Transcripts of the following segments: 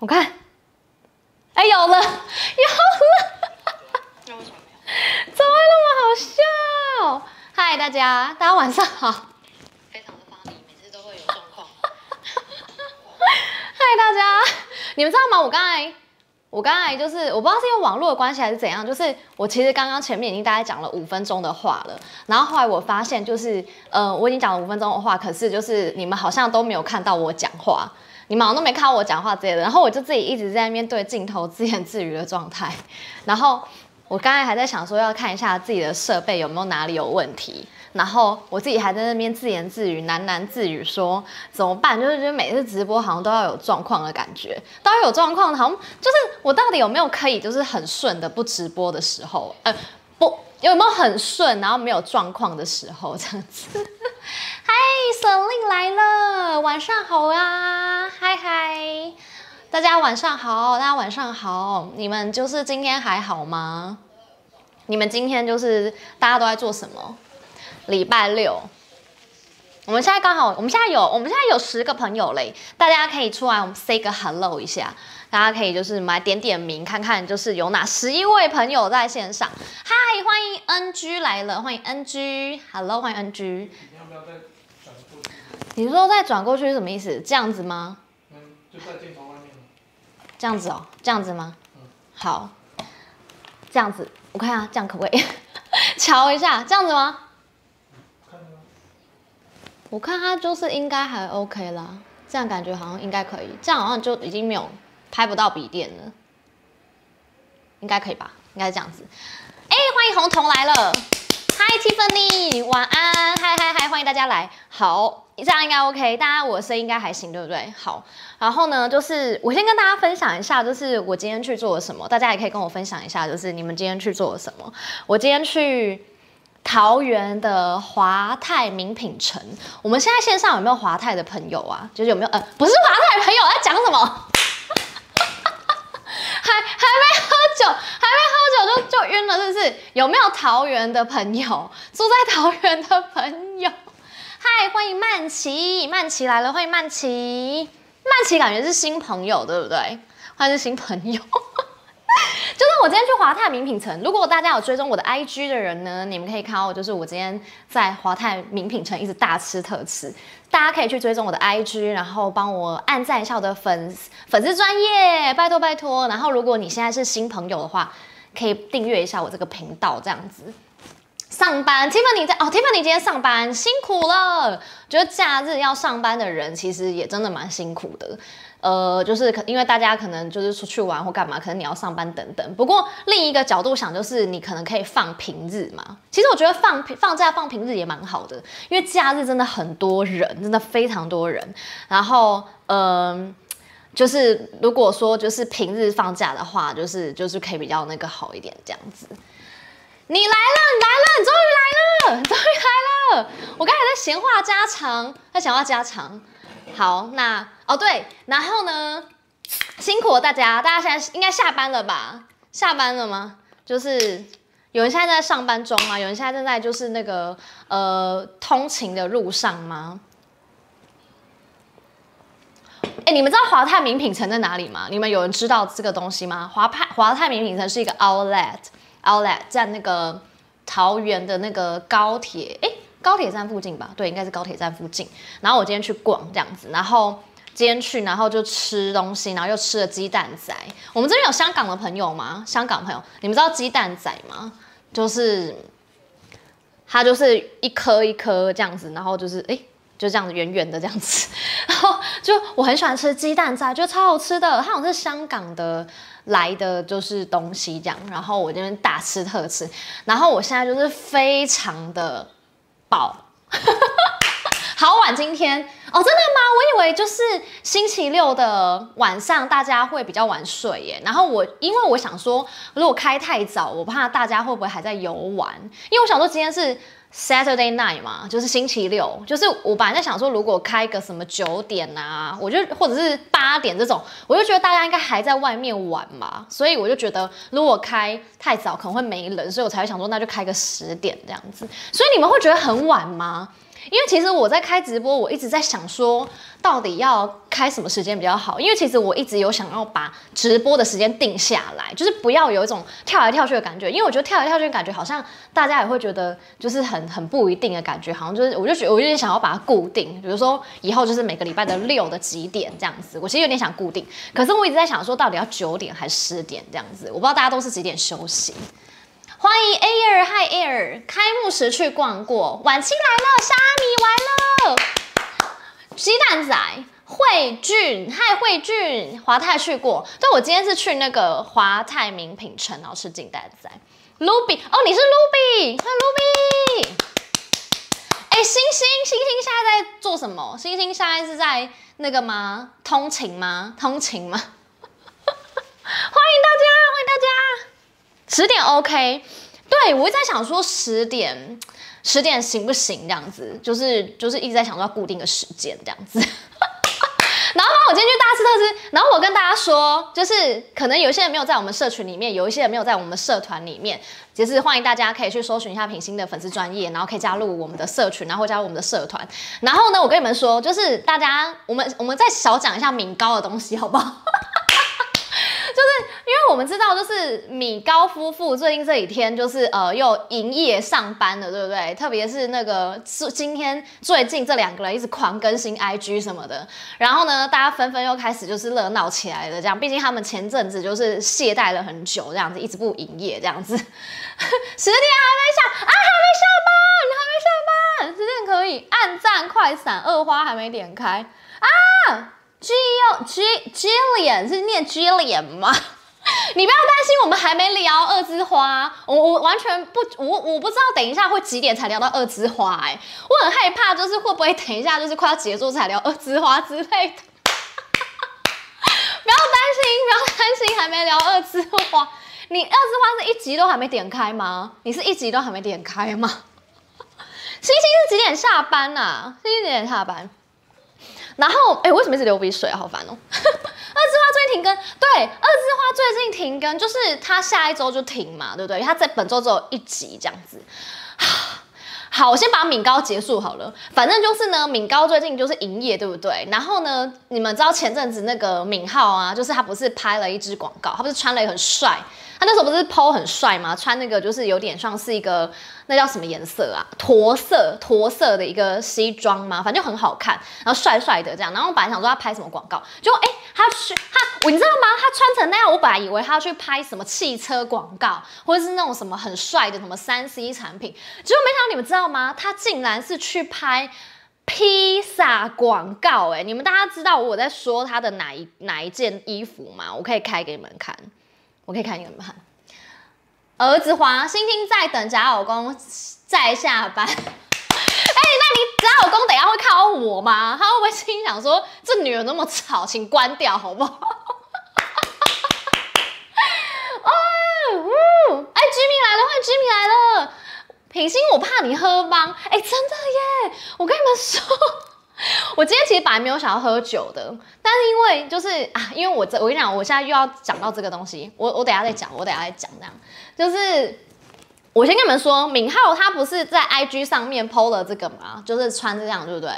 我看，哎、欸，有了，有了。那为什么没有？怎么会那么好笑？嗨，大家，大家晚上好。非常的发力，每次都会有状况。嗨，大家，你们知道吗？我刚才，我刚才就是，我不知道是因为网络的关系还是怎样，就是我其实刚刚前面已经大概讲了五分钟的话了，然后后来我发现，就是，呃，我已经讲了五分钟的话，可是就是你们好像都没有看到我讲话。你们好像都没看到我讲话之类的，然后我就自己一直在那边对镜头自言自语的状态。然后我刚才还在想说要看一下自己的设备有没有哪里有问题，然后我自己还在那边自言自语、喃喃自语说怎么办？就是觉得每次直播好像都要有状况的感觉，都要有状况，好像就是我到底有没有可以就是很顺的不直播的时候？呃，不。有没有很顺，然后没有状况的时候这样子？嗨，Selin 来了，晚上好啊！嗨嗨，大家晚上好，大家晚上好，你们就是今天还好吗？你们今天就是大家都在做什么？礼拜六，我们现在刚好，我们现在有，我们现在有十个朋友嘞，大家可以出来，我们 say 个 hello 一下。大家可以就是来点点名，看看就是有哪十一位朋友在线上。嗨，欢迎 NG 来了，欢迎 NG，Hello，欢迎 NG 你要不要再。你说再转过去是什么意思？这样子吗？嗯，就在镜头外面。这样子哦，这样子吗？嗯。好，这样子，我看下这样可不可以？瞧一下，这样子吗？看吗？我看他就是应该还 OK 啦，这样感觉好像应该可以，这样好像就已经没有。拍不到笔电了，应该可以吧？应该是这样子。哎、欸，欢迎红彤来了，Hi Tiffany，晚安，嗨嗨嗨，欢迎大家来。好，这样应该 OK，大家我的声音应该还行，对不对？好，然后呢，就是我先跟大家分享一下，就是我今天去做了什么，大家也可以跟我分享一下，就是你们今天去做了什么。我今天去桃园的华泰名品城，我们现在线上有没有华泰的朋友啊？就是有没有？呃，不是华泰朋友在讲什么？还还没喝酒，还没喝酒就就晕了，是不是？有没有桃园的朋友？住在桃园的朋友，嗨，欢迎曼琪，曼琪来了，欢迎曼琪，曼琪感觉是新朋友，对不对？欢迎新朋友。就是我今天去华泰名品城，如果大家有追踪我的 IG 的人呢，你们可以看到，就是我今天在华泰名品城一直大吃特吃。大家可以去追踪我的 IG，然后帮我按赞一下我的粉粉丝专业，拜托拜托。然后如果你现在是新朋友的话，可以订阅一下我这个频道，这样子。上班，Tiffany 在哦，Tiffany 今天上班辛苦了。觉得假日要上班的人，其实也真的蛮辛苦的。呃，就是可因为大家可能就是出去玩或干嘛，可能你要上班等等。不过另一个角度想，就是你可能可以放平日嘛。其实我觉得放放假放平日也蛮好的，因为假日真的很多人，真的非常多人。然后，嗯、就是如果说就是平日放假的话，就是就是可以比较那个好一点这样子。你来了，你来了，你终于来了，你终于来了。我刚才在闲话家常，在闲话家常。好，那哦对，然后呢，辛苦了大家，大家现在应该下班了吧？下班了吗？就是有人现在在上班中吗？有人现在正在就是那个呃通勤的路上吗？哎，你们知道华泰名品城在哪里吗？你们有人知道这个东西吗？华泰华泰名品城是一个 outlet Outlet 在那个桃园的那个高铁，哎。高铁站附近吧，对，应该是高铁站附近。然后我今天去逛这样子，然后今天去，然后就吃东西，然后又吃了鸡蛋仔。我们这边有香港的朋友吗？香港朋友，你们知道鸡蛋仔吗？就是它就是一颗一颗这样子，然后就是哎，就这样子圆圆的这样子。然后就我很喜欢吃鸡蛋仔，就超好吃的。它好像是香港的来的就是东西这样。然后我这边大吃特吃，然后我现在就是非常的。饱，好晚今天哦，真的吗？我以为就是星期六的晚上大家会比较晚睡耶。然后我因为我想说，如果开太早，我怕大家会不会还在游玩？因为我想说今天是。Saturday night 嘛，就是星期六，就是我本来在想说，如果开个什么九点啊，我就或者是八点这种，我就觉得大家应该还在外面玩嘛，所以我就觉得如果开太早可能会没人，所以我才会想说那就开个十点这样子。所以你们会觉得很晚吗？因为其实我在开直播，我一直在想说，到底要开什么时间比较好？因为其实我一直有想要把直播的时间定下来，就是不要有一种跳来跳去的感觉。因为我觉得跳来跳去的感觉，好像大家也会觉得就是很很不一定的感觉，好像就是我就觉得我有点想要把它固定，比如说以后就是每个礼拜的六的几点这样子。我其实有点想固定，可是我一直在想说，到底要九点还是十点这样子？我不知道大家都是几点休息。欢迎 Air Hi Air，开幕时去逛过，晚清来了，虾米来了，鸡蛋仔慧俊嗨慧俊，华泰去过，对，我今天是去那个华泰名品城，然后吃鸡蛋仔。Ruby 哦，你是 Ruby，嗨 Ruby，哎，星星星星现在在做什么？星星现在是在那个吗？通勤吗？通勤吗？欢迎大家，欢迎大家。十点 OK，对，我一直在想说十点十点行不行这样子，就是就是一直在想说要固定个时间这样子。然后我今天去大吃特吃，然后我跟大家说，就是可能有些人没有在我们社群里面，有一些人没有在我们社团里面，其实欢迎大家可以去搜寻一下品心的粉丝专业，然后可以加入我们的社群，然后加入我们的社团。然后呢，我跟你们说，就是大家我们我们再少讲一下敏高的东西，好不好？因为我们知道，就是米高夫妇最近这几天就是呃又营业上班了，对不对？特别是那个是今天最近这两个人一直狂更新 IG 什么的，然后呢，大家纷纷又开始就是热闹起来了。这样，毕竟他们前阵子就是懈怠了很久，这样子一直不营业，这样子。十点还没下啊，还没下班，还没下班，十点可以按赞快闪，二花还没点开啊。G G Gillian 是念 Gillian 吗？你不要担心，我们还没聊二枝花，我我完全不，我我不知道等一下会几点才聊到二枝花，哎，我很害怕，就是会不会等一下就是快要结束才聊二枝花之类的。不要担心，不要担心，还没聊二枝花，你二枝花是一集都还没点开吗？你是一集都还没点开吗？星星是几点下班啊？星星几点下班？然后，哎，为什么一直流鼻水啊？好烦哦！二枝花最近停更，对，二枝花最近停更，就是它下一周就停嘛，对不对？它在本周只有一集这样子。好，我先把敏高结束好了。反正就是呢，敏高最近就是营业，对不对？然后呢，你们知道前阵子那个敏浩啊，就是他不是拍了一支广告，他不是穿了一很帅。他那时候不是 PO 很帅吗？穿那个就是有点像是一个那叫什么颜色啊？驼色驼色的一个西装嘛，反正就很好看，然后帅帅的这样。然后我本来想说他拍什么广告，就哎、欸，他去他，你知道吗？他穿成那样，我本来以为他要去拍什么汽车广告，或者是那种什么很帅的什么三 C 产品，结果没想到你们知道吗？他竟然是去拍披萨广告、欸！哎，你们大家知道我在说他的哪一哪一件衣服吗？我可以开给你们看。我可以看你们看，儿子华星星在等假老公在下班。哎、那你假老公等下会看到我吗？他会不会心想说这女人那么吵，请关掉好不好？哦，嗯，哎居民来了，欢迎居民来了。品心，我怕你喝吗？哎、真的耶！我跟你们说。我今天其实本来没有想要喝酒的，但是因为就是啊，因为我这我跟你讲，我现在又要讲到这个东西，我我等下再讲，我等下再讲这样，就是我先跟你们说，敏浩他不是在 IG 上面 PO 了这个吗？就是穿这样，对不对？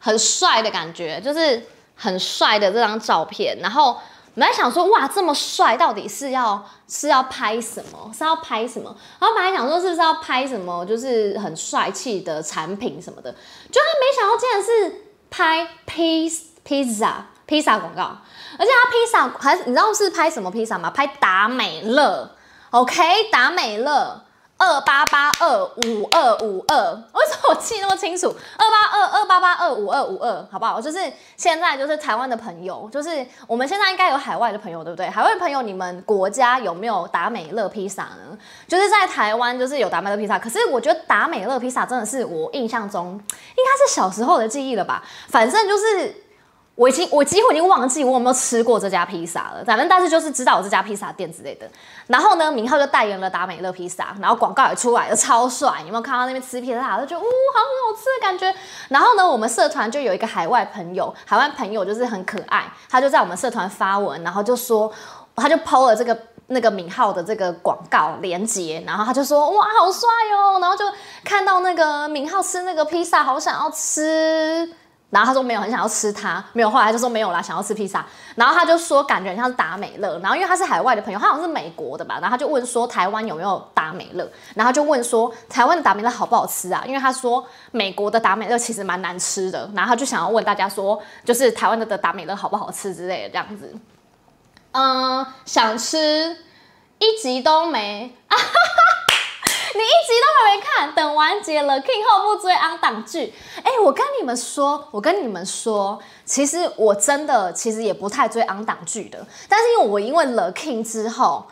很帅的感觉，就是很帅的这张照片。然后我们在想说，哇，这么帅，到底是要是要拍什么？是要拍什么？然后本来想说，是不是要拍什么？就是很帅气的产品什么的，就他没想到，竟然是。拍披披萨披萨广告，而且他披萨还你知道是拍什么披萨吗？拍达美乐，OK，达美乐。二八八二五二五二，为什么我记那么清楚？二八二二八八二五二五二，好不好？就是现在就是台湾的朋友，就是我们现在应该有海外的朋友，对不对？海外的朋友，你们国家有没有达美乐披萨呢？就是在台湾就是有达美乐披萨，可是我觉得达美乐披萨真的是我印象中应该是小时候的记忆了吧？反正就是。我已经我几乎已经忘记我有没有吃过这家披萨了，反正但是就是知道有这家披萨店之类的。然后呢，明浩就代言了达美乐披萨，然后广告也出来了，超帅！有没有看到那边吃披萨，就觉得呜，好好吃的感觉。然后呢，我们社团就有一个海外朋友，海外朋友就是很可爱，他就在我们社团发文，然后就说他就 PO 了这个那个敏浩的这个广告连接，然后他就说哇好帅哦，然后就看到那个敏浩吃那个披萨，好想要吃。然后他说没有很想要吃它，没有，后来他就说没有啦，想要吃披萨。然后他就说感觉很像是达美乐，然后因为他是海外的朋友，他好像是美国的吧，然后他就问说台湾有没有达美乐，然后就问说台湾的达美乐好不好吃啊？因为他说美国的达美乐其实蛮难吃的，然后他就想要问大家说，就是台湾的的达美乐好不好吃之类的这样子。嗯，想吃一集都没啊。你一集都还没看，等完结了，King 后不追 on 档剧。哎，我跟你们说，我跟你们说，其实我真的其实也不太追 on 档剧的，但是因为我因为了 King 之后。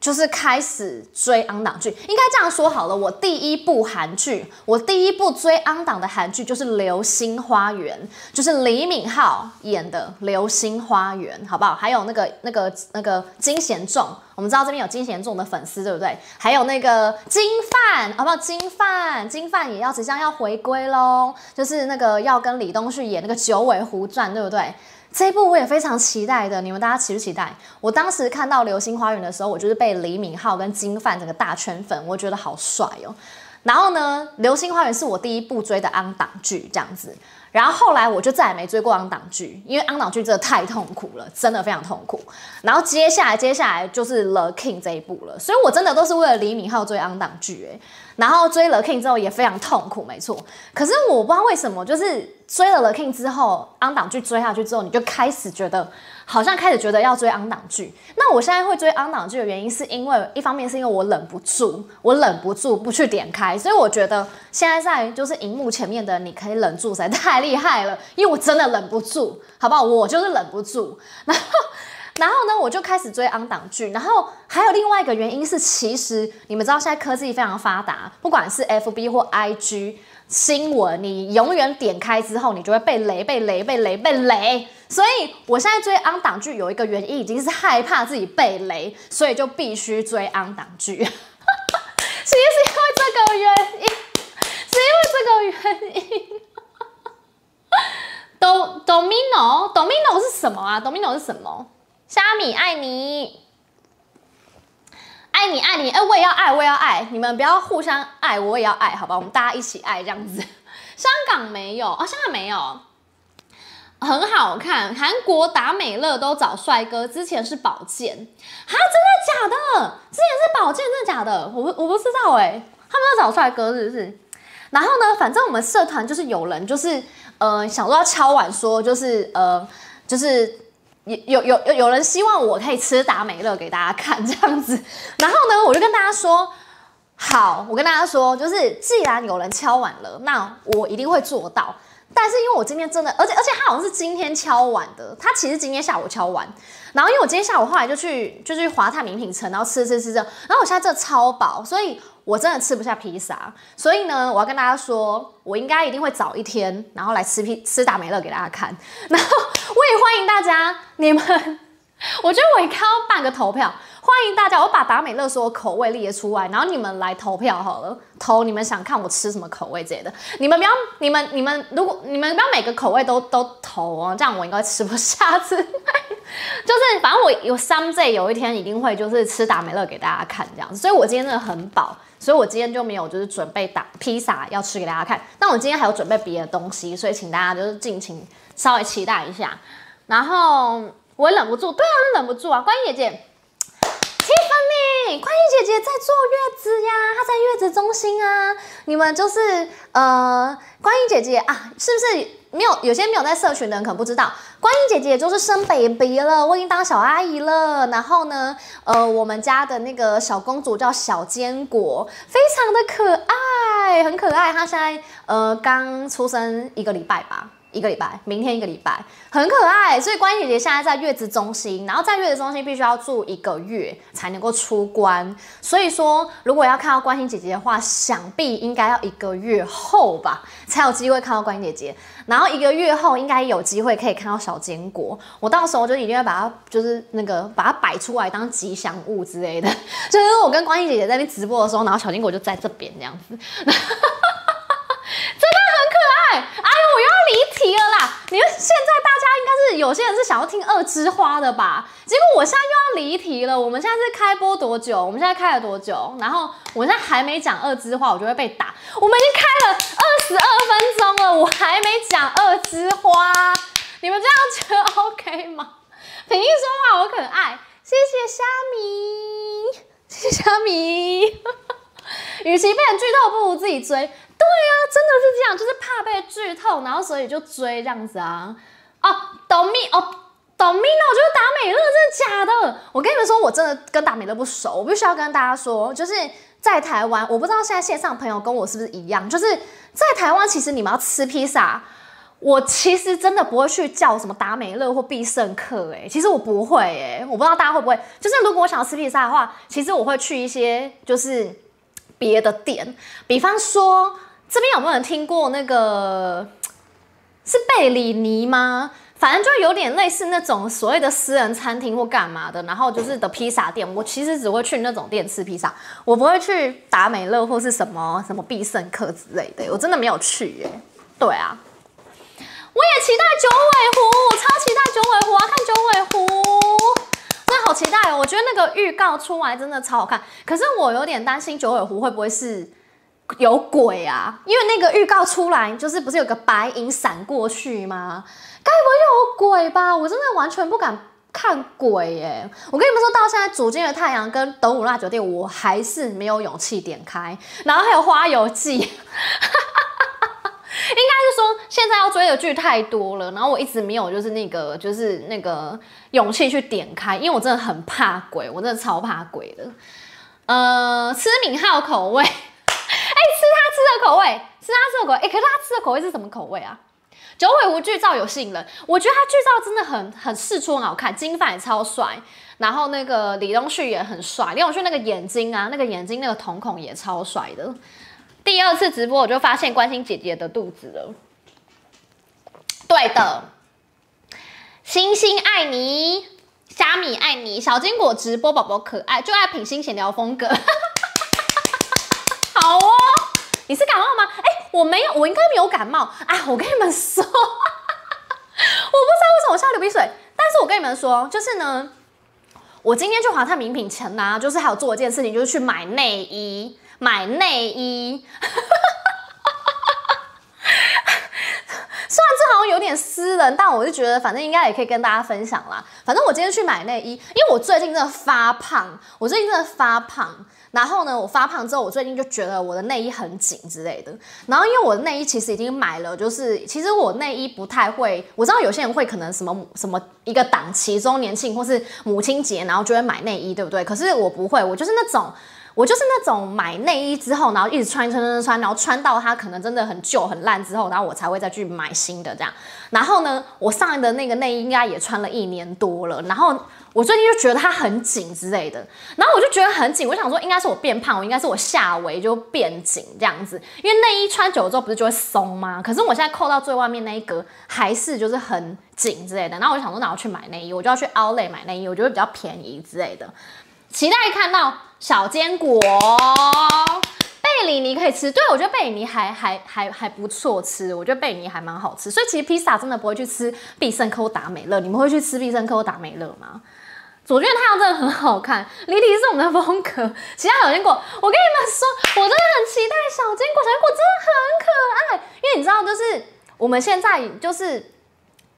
就是开始追 on 档剧，应该这样说好了。我第一部韩剧，我第一部追 on 档的韩剧就是《流星花园》，就是李敏镐演的《流星花园》，好不好？还有那个、那个、那个金贤重，我们知道这边有金贤重的粉丝，对不对？还有那个金范，好不好？金范，金范也要即将要回归喽，就是那个要跟李东旭演那个《九尾狐传》，对不对？这一部我也非常期待的，你们大家期不期待？我当时看到《流星花园》的时候，我就是被李敏镐跟金范整个大圈粉，我觉得好帅哦。然后呢，《流星花园》是我第一部追的安档剧，这样子。然后后来我就再也没追过昂档剧，因为昂档剧真的太痛苦了，真的非常痛苦。然后接下来接下来就是《The King》这一部了，所以我真的都是为了李敏镐追昂档剧哎。然后追了 King 之后也非常痛苦，没错。可是我不知道为什么，就是追了 The King 之后昂档剧追下去之后，你就开始觉得好像开始觉得要追 on 档剧。那我现在会追 on 档剧的原因，是因为一方面是因为我忍不住，我忍不住不去点开，所以我觉得现在在就是荧幕前面的你可以忍住，实在太厉害了，因为我真的忍不住，好不好？我就是忍不住，然后。然后呢，我就开始追 on 档剧。然后还有另外一个原因是，其实你们知道现在科技非常发达，不管是 FB 或 IG 新闻，你永远点开之后，你就会被雷、被雷、被雷、被雷。所以我现在追安档剧有一个原因，已经是害怕自己被雷，所以就必须追安档剧。其实是因为这个原因，是因为这个原因。Do Domino Domino 是什么啊？Domino 是什么？虾米爱你，爱你爱你，哎、我也要爱，我也要爱，你们不要互相爱，我也要爱，好吧？我们大家一起爱这样子。香港没有啊、香港没有，很好看。韩国达美乐都找帅哥，之前是宝剑，哈，真的假的？之前是宝剑，真的假的？我不我不知道哎、他们都找帅哥是不是？然后呢，反正我们社团就是有人就是呃想说要敲碗说就是呃就是。有有有有人希望我可以吃达美乐给大家看这样子，然后呢，我就跟大家说，好，我跟大家说，就是既然有人敲碗了，那我一定会做到。但是因为我今天真的，而且而且他好像是今天敲碗的，他其实今天下午敲碗。然后因为我今天下午后来就去就去华泰名品城，然后吃吃吃吃，然后我现在这超饱，所以我真的吃不下披萨。所以呢，我要跟大家说，我应该一定会早一天，然后来吃披吃达美乐给大家看。然后我也欢迎大家，你们，我觉得我应该要办个投票。欢迎大家，我把达美乐所有口味列出来，然后你们来投票好了，投你们想看我吃什么口味之类的。你们不要，你们你们如果你们不要每个口味都都投哦，这样我应该吃不下。就是反正我有 someday 有一天一定会就是吃达美乐给大家看这样子，所以我今天真的很饱，所以我今天就没有就是准备打披萨要吃给大家看。但我今天还有准备别的东西，所以请大家就是尽情稍微期待一下。然后我也忍不住，对啊，忍不住啊，关英姐姐。Tiffany，关英姐姐在坐月子呀，她在月子中心啊。你们就是呃，观音姐姐啊，是不是没有？有些没有在社群的人可能不知道，观音姐姐就是生 baby 了，我已经当小阿姨了。然后呢，呃，我们家的那个小公主叫小坚果，非常的可爱，很可爱。她现在呃刚出生一个礼拜吧。一个礼拜，明天一个礼拜，很可爱。所以关心姐姐现在在月子中心，然后在月子中心必须要住一个月才能够出关。所以说，如果要看到关心姐姐的话，想必应该要一个月后吧，才有机会看到关心姐姐。然后一个月后应该有机会可以看到小坚果。我到时候就一定会把它，就是那个把它摆出来当吉祥物之类的。就是我跟关心姐姐在那边直播的时候，然后小坚果就在这边这样子，真的很可爱。哎呦，我又要。离题了啦！你们现在大家应该是有些人是想要听二枝花的吧？结果我现在又要离题了。我们现在是开播多久？我们现在开了多久？然后我现在还没讲二枝花，我就会被打。我们已经开了二十二分钟了，我还没讲二枝花，你们这样觉得 OK 吗？平一说话我可爱，谢谢虾米，谢谢虾米。与其被人剧透，不如自己追。对啊，真的是这样，就是怕被剧透，然后所以就追这样子啊。哦，董咪哦，董咪呢？我觉得达美乐真的假的？我跟你们说，我真的跟达美乐不熟，我必须要跟大家说，就是在台湾，我不知道现在线上朋友跟我是不是一样，就是在台湾，其实你们要吃披萨，我其实真的不会去叫什么达美乐或必胜客，哎，其实我不会，哎，我不知道大家会不会，就是如果我想要吃披萨的话，其实我会去一些就是别的店，比方说。这边有没有人听过那个是贝里尼吗？反正就有点类似那种所谓的私人餐厅或干嘛的，然后就是的披萨店。我其实只会去那种店吃披萨，我不会去达美乐或是什么什么必胜客之类的。我真的没有去耶。对啊，我也期待九尾狐，我超期待九尾狐啊！看九尾狐，真的好期待哦！我觉得那个预告出来真的超好看，可是我有点担心九尾狐会不会是。有鬼啊！因为那个预告出来，就是不是有个白影闪过去吗？该不会有鬼吧？我真的完全不敢看鬼耶！我跟你们说，到现在《主君的太阳》跟《德鲁纳酒店》，我还是没有勇气点开。然后还有《花游记》，应该是说现在要追的剧太多了，然后我一直没有就是那个就是那个勇气去点开，因为我真的很怕鬼，我真的超怕鬼的。呃，吃敏浩口味。吃的口味，是他吃的口味，哎、可是他吃的口味是什么口味啊？九尾狐剧照有吸引人，我觉得他剧照真的很很释出很好看，金发也超帅，然后那个李东旭也很帅，李东旭那个眼睛啊，那个眼睛那个瞳孔也超帅的。第二次直播我就发现关心姐姐的肚子了，对的，星星爱你，虾米爱你，小金果直播宝宝可爱，就爱品心闲聊风格。你是感冒吗？哎、我没有，我应该没有感冒啊。我跟你们说，我不知道为什么我现在流鼻水，但是我跟你们说，就是呢，我今天去华泰名品城呐、啊，就是还有做一件事情，就是去买内衣，买内衣。虽然这好像有点私人，但我就觉得反正应该也可以跟大家分享啦。反正我今天去买内衣，因为我最近真的发胖，我最近真的发胖。然后呢，我发胖之后，我最近就觉得我的内衣很紧之类的。然后因为我的内衣其实已经买了，就是其实我内衣不太会。我知道有些人会可能什么什么一个档期，周年庆或是母亲节，然后就会买内衣，对不对？可是我不会，我就是那种。我就是那种买内衣之后，然后一直穿穿穿穿，然后穿到它可能真的很旧很烂之后，然后我才会再去买新的这样。然后呢，我上的那个内衣应该也穿了一年多了，然后我最近就觉得它很紧之类的，然后我就觉得很紧，我想说应该是我变胖，我应该是我下围就变紧这样子，因为内衣穿久了之后不是就会松吗？可是我现在扣到最外面那一格还是就是很紧之类的，然后我就想说，那我去买内衣，我就要去 Outlet 买内衣，我觉得比较便宜之类的，期待看到。小坚果贝里尼可以吃，对，我觉得贝里尼还还还还不错吃，我觉得贝里尼还蛮好吃，所以其实披萨真的不会去吃必胜客或达美乐，你们会去吃必胜客或达美乐吗？左俊太阳真的很好看，离题是我们的风格，其他小坚果，我跟你们说，我真的很期待小坚果，小坚果真的很可爱，因为你知道，就是我们现在就是。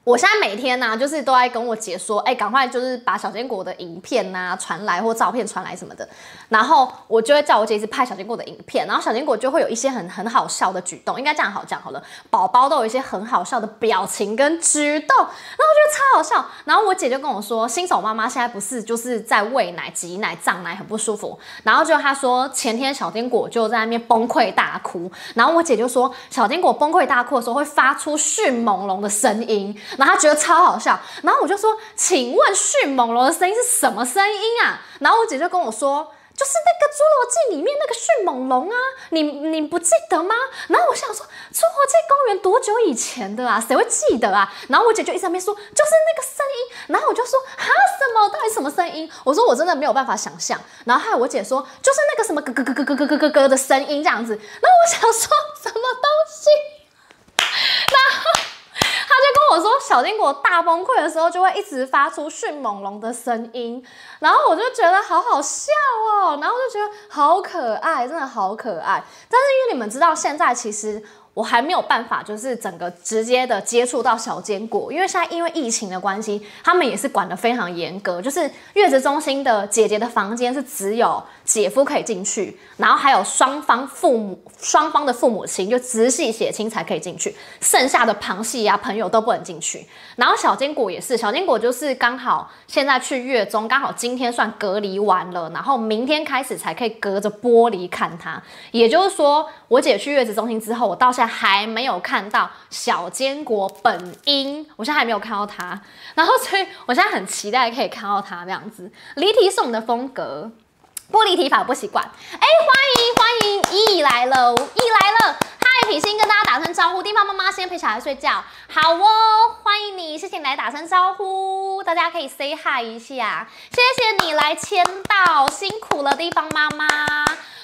我现在每天呢、就是都在跟我姐说，哎、欸，赶快就是把小坚果的影片啊传来或照片传来什么的，然后我就会叫我姐一直拍小坚果的影片，然后小坚果就会有一些很很好笑的举动，应该这样好讲好了，宝宝都有一些很好笑的表情跟举动，然后我觉得超好笑，然后我姐就跟我说，新手妈妈现在不是就是在喂奶、挤奶、胀奶很不舒服，然后就她说前天小坚果就在那边崩溃大哭，然后我姐就说小坚果崩溃大哭的时候会发出迅猛龙的声音。然后他觉得超好笑，然后我就说：“请问迅猛龙的声音是什么声音啊？”然后我姐就跟我说：“就是那个《侏罗纪》里面那个迅猛龙啊，你你不记得吗？”然后我想说：“侏罗纪公园多久以前的啊？谁会记得啊？”然后我姐就一直在那边说：“就是那个声音。”然后我就说：“啊，什么？到底什么声音？”我说：“我真的没有办法想象。”然后还有我姐说：“就是那个什么咯咯咯咯咯咯咯咯的声音这样子。”然后我想说什么东西？然后。他就跟我说小金果大崩溃的时候，就会一直发出迅猛龙的声音，然后我就觉得好好笑哦，然后就觉得好可爱，真的好可爱。但是因为你们知道，现在其实。我还没有办法，就是整个直接的接触到小坚果，因为现在因为疫情的关系，他们也是管得非常严格，就是月子中心的姐姐的房间是只有姐夫可以进去，然后还有双方父母双方的父母亲就直系血亲才可以进去，剩下的旁系啊朋友都不能进去。然后小坚果也是，小坚果就是刚好现在去月中，刚好今天算隔离完了，然后明天开始才可以隔着玻璃看他，也就是说，我姐去月子中心之后，我到还没有看到小坚果本音，我现在还没有看到他，然后所以我现在很期待可以看到他这样子。离题是我们的风格，不离题法不习惯。哎，欢迎欢迎，依依来了，依依来了，嗨，品心跟大家打声招呼，地方妈妈先陪小孩睡觉，好哦，欢迎你，谢谢你来打声招呼，大家可以 say hi 一下，谢谢你来签到，辛苦了，地方妈妈。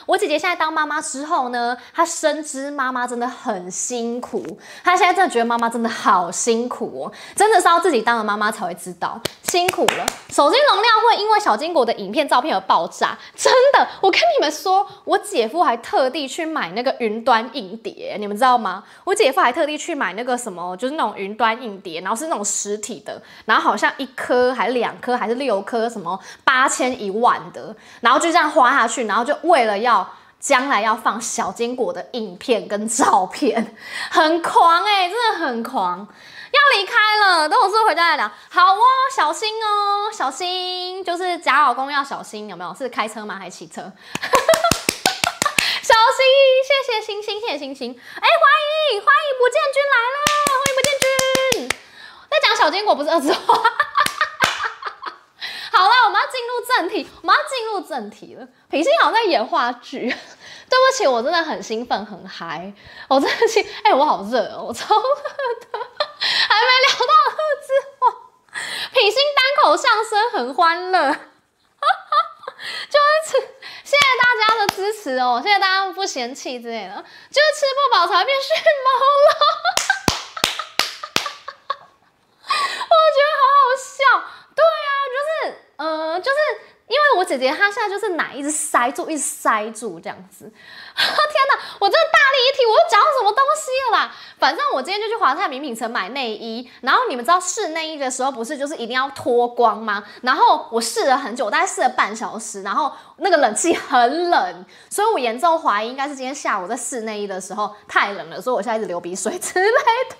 我姐姐现在当妈妈之后呢，她深知妈妈真的很辛苦。她现在真的觉得妈妈真的好辛苦哦，真的是要自己当了妈妈才会知道辛苦了。手机容量会因为小金果的影片、照片而爆炸，真的。我跟你们说，我姐夫还特地去买那个云端硬碟，你们知道吗？我姐夫还特地去买那个什么，就是那种云端硬碟，然后是那种实体的，然后好像一颗还是两颗还是六颗，什么八千一万的，然后就这样花下去，然后就为了要。将来要放小坚果的影片跟照片，很狂哎、真的很狂。要离开了，等我说回家再聊。好哦，小心哦，小心，就是假老公要小心，有没有？是开车吗？还是骑车？小心，谢谢星星，谢谢星星。哎、欢迎欢迎不见君来了，欢迎不见君。在讲小坚果不是二字话。好了，我们要进入正题，我们要进入正题了。品心好像在演话剧，对不起，我真的很兴奋，很嗨，我真的是，哎、我好热哦，我超热的，还没聊到二字话。品心单口相声很欢乐，谢谢大家的支持哦，谢谢大家不嫌弃之类的，就是吃不饱才会变训猫了，我觉得好好笑。对啊，就是，呃，就是因为我姐姐她现在就是奶一直塞住，一直塞住这样子。天哪，我真的大力一提，我又讲什么东西了啦？反正我今天就去华泰名品城买内衣，然后你们知道试内衣的时候不是就是一定要脱光吗？然后我试了很久，大概试了半小时，然后那个冷气很冷，所以我严重怀疑应该是今天下午在试内衣的时候太冷了，所以我现在一直流鼻水之类的。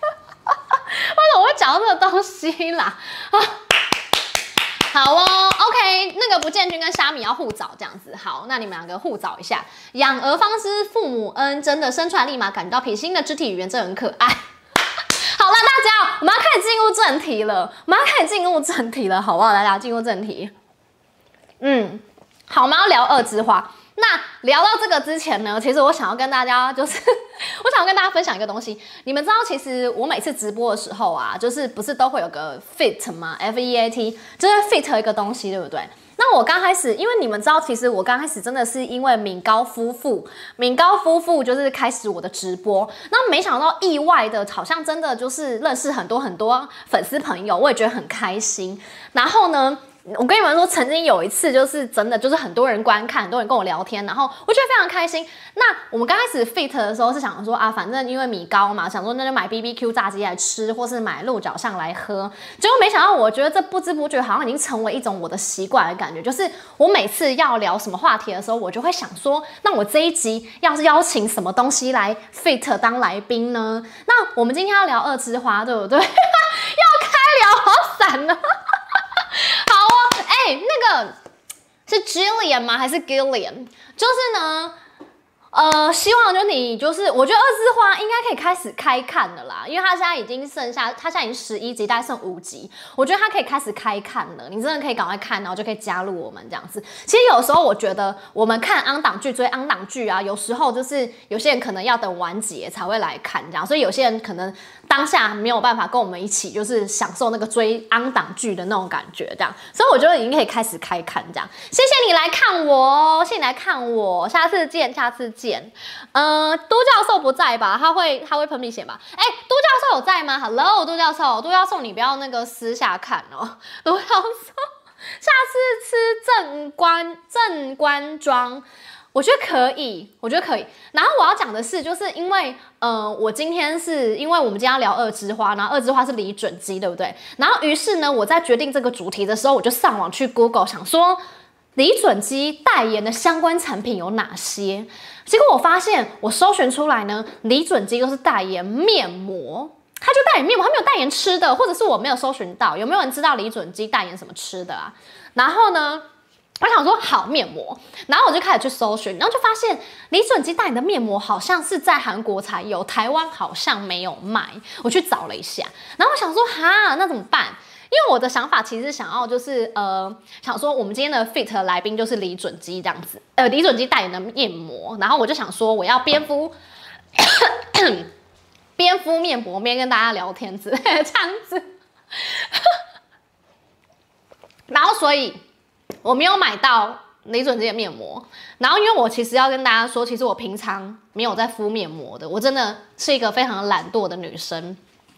为什么我会讲到这个东西啦？好哦，OK，那个不建军跟虾米要互找这样子，好，那你们两个互找一下。养儿方知父母恩，真的生出来立马感觉到品心的肢体语言真很可爱。好了，大家，我们要开始进入正题了，我们要开始进入正题了，好不好？大家进入正题。嗯，好，我们要聊二之花。那聊到这个之前呢，其实我想要跟大家，就是 我想要跟大家分享一个东西。你们知道，其实我每次直播的时候啊，就是不是都会有个 fit 吗？F E A T，就是 fit 一个东西，对不对？那我刚开始，因为你们知道，其实我刚开始真的是因为敏高夫妇，敏高夫妇就是开始我的直播。那没想到意外的，好像真的就是认识很多很多粉丝朋友，我也觉得很开心。然后呢，我跟你们说，曾经有一次，就是真的，就是很多人观看，很多人跟我聊天，然后我觉得非常开心。那我们刚开始 fit 的时候是想说啊，反正因为米高嘛，想说那就买 BBQ 炸鸡来吃，或是买鹿角巷来喝。结果没想到，我觉得这不知不觉好像已经成为一种我的习惯的感觉，就是我每次要聊什么话题的时候，我就会想说，那我这一集要是邀请什么东西来 fit 当来宾呢？那我们今天要聊二枝花，对不对？要开聊好散呢。那个是 Jillian 吗？还是 Gillian？就是呢。呃，希望就你就是，我觉得二枝花应该可以开始开看了啦，因为他现在已经剩下，他现在已经十一集，大概剩五集，我觉得他可以开始开看了。你真的可以赶快看，然后就可以加入我们这样子。其实有时候我觉得我们看 on 档剧追 on 档剧啊，有时候就是有些人可能要等完结才会来看这样，所以有些人可能当下没有办法跟我们一起就是享受那个追 on 档剧的那种感觉这样，所以我觉得已经可以开始开看这样。谢谢你来看我，谢谢你来看我，下次见，下次见。险。嗯、呃，都教授不在吧？他会他会喷鼻血吧？哎、都教授有在吗？Hello，都教授，都教授你不要那个私下看哦。都教授，下次吃正官正官庄。我觉得可以，我觉得可以。然后我要讲的是，就是因为，呃，我今天是因为我们今天要聊二枝花，然后二枝花是李准基，对不对？然后于是呢，我在决定这个主题的时候，我就上网去 Google，想说李准基代言的相关产品有哪些？结果我发现，我搜寻出来呢，李准基都是代言面膜，他就代言面膜，他没有代言吃的，或者是我没有搜寻到，有没有人知道李准基代言什么吃的啊？然后呢？我想说好面膜，然后我就开始去搜寻，然后就发现李准基代言的面膜好像是在韩国才有，台湾好像没有卖。我去找了一下，然后我想说哈，那怎么办？因为我的想法其实想要就是呃，想说我们今天的 fit 来宾就是李准基这样子，呃，李准基代言的面膜，然后我就想说我要边敷边敷面膜边跟大家聊天之类的这样子，然后所以。我没有买到李准基的面膜，然后因为我其实要跟大家说，其实我平常没有在敷面膜的，我真的是一个非常懒惰的女生，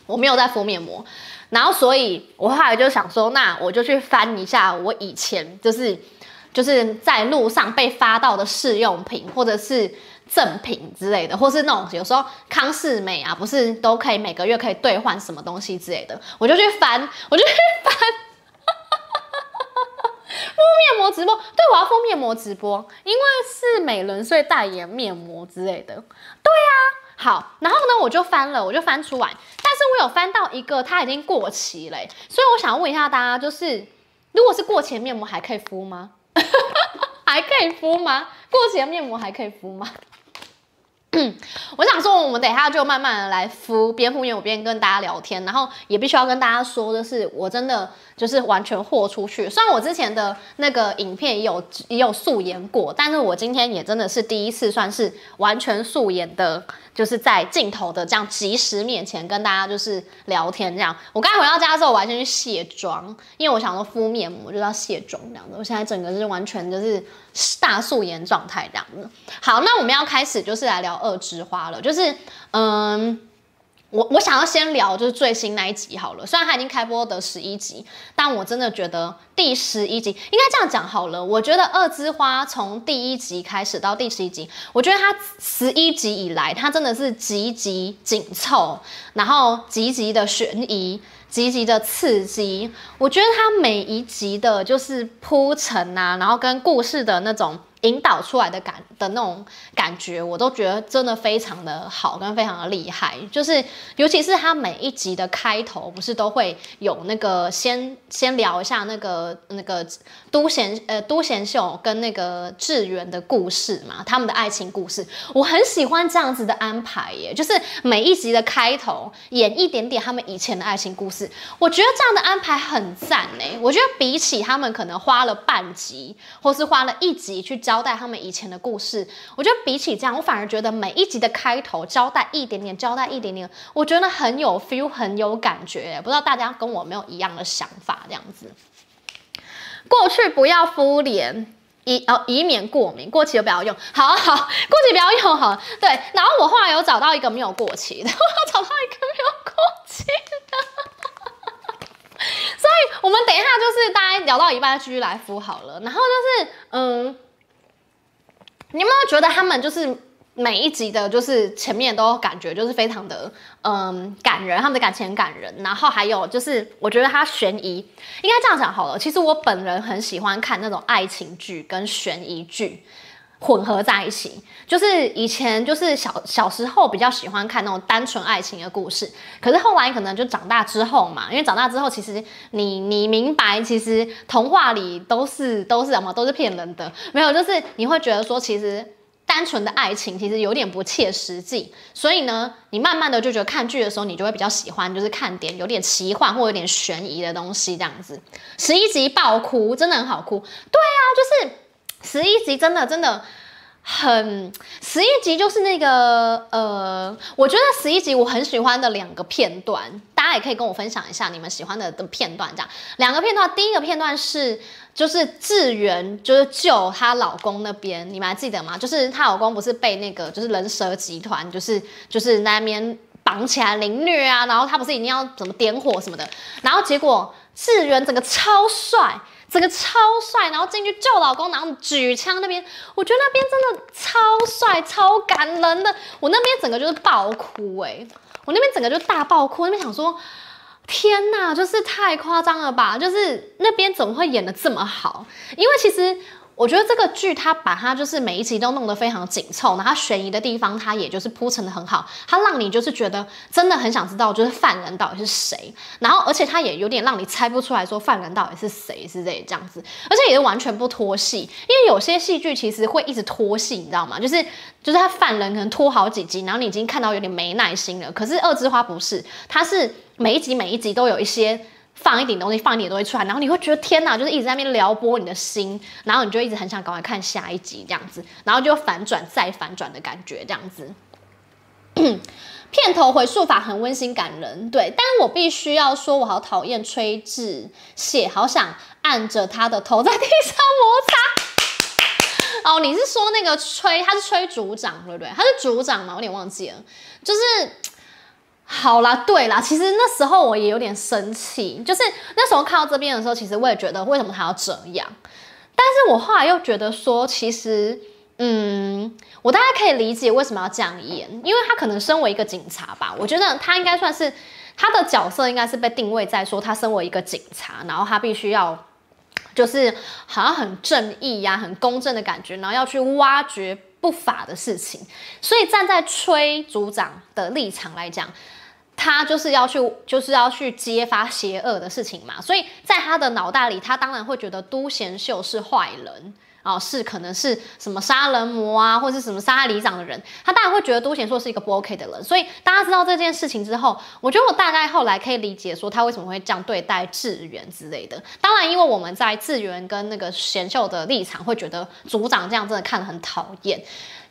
我没有在敷面膜，然后所以我后来就想说，那我就去翻一下我以前就是就是在路上被发到的试用品或者是赠品之类的，或是那种有时候康是美啊，不是都可以每个月可以兑换什么东西之类的，我就去翻，我就去翻。敷面膜直播，对，我要敷面膜直播，因为是美轮所以代言面膜之类的。对呀、啊，好，然后呢，我就翻了，我就翻出来，但是我有翻到一个，它已经过期了，所以我想问一下大家，就是如果是过期的面膜还可以敷吗？还可以敷吗？过期的面膜还可以敷吗？我想说，我们等一下就慢慢的来敷，边敷面膜边跟大家聊天，然后也必须要跟大家说的是，我真的就是完全豁出去。虽然我之前的那个影片也有也有素颜过，但是我今天也真的是第一次算是完全素颜的。就是在镜头的这样即时面前跟大家就是聊天这样。我刚才回到家之后，我还先去卸妆，因为我想说敷面膜就要卸妆这样子。我现在整个是完全就是大素颜状态这样子。好，那我们要开始就是来聊二枝花了，就是嗯。我我想要先聊就是最新那一集好了，虽然它已经开播的十一集，但我真的觉得第十一集应该这样讲好了。我觉得二枝花从第一集开始到第十一集，我觉得它十一集以来，它真的是极其紧凑，然后极其的悬疑，极其的刺激。我觉得它每一集的就是铺陈啊，然后跟故事的那种。引导出来的感的那种感觉，我都觉得真的非常的好，跟非常的厉害。就是尤其是他每一集的开头，不是都会有那个先先聊一下那个那个都贤呃都贤秀跟那个智媛的故事嘛，他们的爱情故事，我很喜欢这样子的安排耶。就是每一集的开头演一点点他们以前的爱情故事，我觉得这样的安排很赞哎。我觉得比起他们可能花了半集或是花了一集去。交代他们以前的故事，我觉得比起这样，我反而觉得每一集的开头交代一点点，交代一点点，我觉得很有 feel，很有感觉。不知道大家跟我没有一样的想法？这样子，过去不要敷脸，以哦以免过敏，过期就不要用。好好，过期不要用好。对，然后我后来有找到一个没有过期的，我找到一个没有过期的，所以我们等一下就是大家聊到一半继续来敷好了。然后就是嗯。你有没有觉得他们就是每一集的，就是前面都感觉就是非常的嗯感人，他们的感情很感人。然后还有就是，我觉得他悬疑，应该这样讲好了。其实我本人很喜欢看那种爱情剧跟悬疑剧。混合在一起，就是以前就是小小时候比较喜欢看那种单纯爱情的故事，可是后来可能就长大之后嘛，因为长大之后其实你你明白，其实童话里都是都是什么都是骗人的，没有，就是你会觉得说其实单纯的爱情其实有点不切实际，所以呢，你慢慢的就觉得看剧的时候你就会比较喜欢就是看点有点奇幻或有点悬疑的东西这样子。十一集爆哭，真的很好哭，对啊，就是。十一集真的真的很，十一集就是那个呃，我觉得十一集我很喜欢的两个片段，大家也可以跟我分享一下你们喜欢的的片段。这样两个片段，第一个片段是就是智媛就是救她老公那边，你们还记得吗？就是她老公不是被那个就是人蛇集团就是就是那边绑起来凌虐啊，然后他不是一定要怎么点火什么的，然后结果智媛整个超帅。整个超帅，然后进去救老公，然后举枪那边，我觉得那边真的超帅、超感人的。我那边整个就是爆哭哎、我那边整个就大爆哭，那边想说，天呐，就是太夸张了吧？就是那边怎么会演的这么好？因为其实。我觉得这个剧它把它就是每一集都弄得非常紧凑，然后悬疑的地方它也就是铺陈得很好，它让你就是觉得真的很想知道就是犯人到底是谁，然后而且它也有点让你猜不出来说犯人到底是谁是这这样子，而且也是完全不拖戏，因为有些戏剧其实会一直拖戏，你知道吗？就是就是他犯人可能拖好几集，然后你已经看到有点没耐心了。可是《恶之花》不是，它是每一集每一集都有一些。放一点东西，放一点东西出来，然后你会觉得天哪，就是一直在那边撩拨你的心，然后你就一直很想赶快看下一集这样子，然后就反转再反转的感觉这样子。片头回溯法很温馨感人，对，但我必须要说，我好讨厌崔智谢，好想按着他的头在地上摩擦。哦，你是说那个崔，他是崔组长对不对？他是组长吗？我有点忘记了，就是。好啦，对啦，其实那时候我也有点生气，就是那时候看到这边的时候，其实我也觉得为什么他要这样，但是我后来又觉得说，其实，嗯，我大概可以理解为什么要这样演，因为他可能身为一个警察吧，我觉得他应该算是他的角色应该是被定位在说他身为一个警察，然后他必须要就是好像很正义呀、很公正的感觉，然后要去挖掘不法的事情，所以站在崔组长的立场来讲。他就是要去，就是要去揭发邪恶的事情嘛，所以在他的脑袋里，他当然会觉得都贤秀是坏人哦，是可能是什么杀人魔啊，或者是什么杀里长的人，他当然会觉得都贤秀是一个不 OK 的人。所以大家知道这件事情之后，我觉得我大概后来可以理解说他为什么会这样对待智媛之类的。当然，因为我们在智媛跟那个贤秀的立场，会觉得组长这样真的看得很讨厌。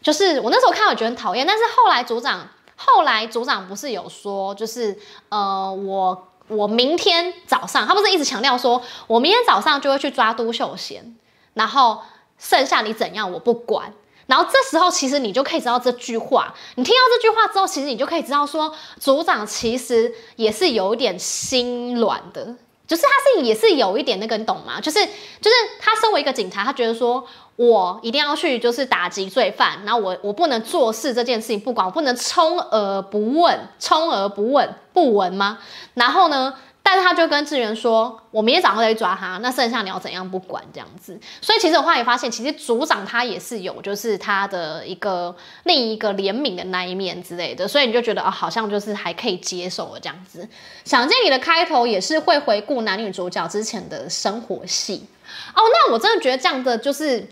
就是我那时候看，我觉得很讨厌，但是后来组长。后来组长不是有说，就是呃，我我明天早上，他不是一直强调说，我明天早上就会去抓都秀贤，然后剩下你怎样我不管。然后这时候其实你就可以知道这句话，你听到这句话之后，其实你就可以知道说，组长其实也是有一点心软的。就是他是也是有一点那个，你懂吗？就是就是他身为一个警察，他觉得说我一定要去就是打击罪犯，然后我我不能做事这件事情不管，我不能充耳不闻，充耳不闻不闻吗？然后呢？但是他就跟智媛说：“我明天早上再去抓他，那剩下你要怎样不管这样子。”所以其实我后来也发现，其实组长他也是有就是他的一个另一个怜悯的那一面之类的，所以你就觉得啊、哦，好像就是还可以接受了这样子。想见你的开头也是会回顾男女主角之前的生活戏哦，那我真的觉得这样的就是。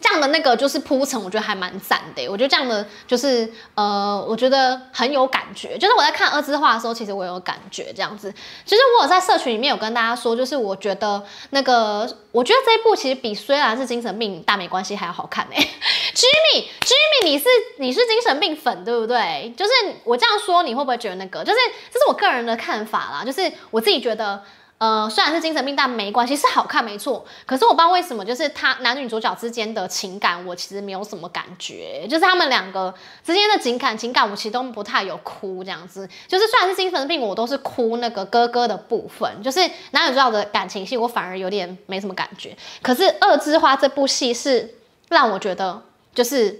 这样的那个就是铺陈，我觉得还蛮赞的。我觉得这样的就是呃，我觉得很有感觉。就是我在看《恶之花》的时候，其实我有感觉这样子。其实我有在社群里面有跟大家说，就是我觉得那个，我觉得这一部其实比虽然是精神病但没关系还要好看哎。Jimmy，Jimmy，你是你是精神病粉对不对？就是我这样说，你会不会觉得那个？就是这是我个人的看法啦。就是我自己觉得。呃，虽然是精神病，但没关系，是好看没错。可是我不知道为什么，就是他男女主角之间的情感，我其实没有什么感觉。就是他们两个之间的情感，情感我其实都不太有哭这样子。就是虽然是精神病，我都是哭那个哥哥的部分。就是男女主角的感情戏，我反而有点没什么感觉。可是《恶之花》这部戏是让我觉得，就是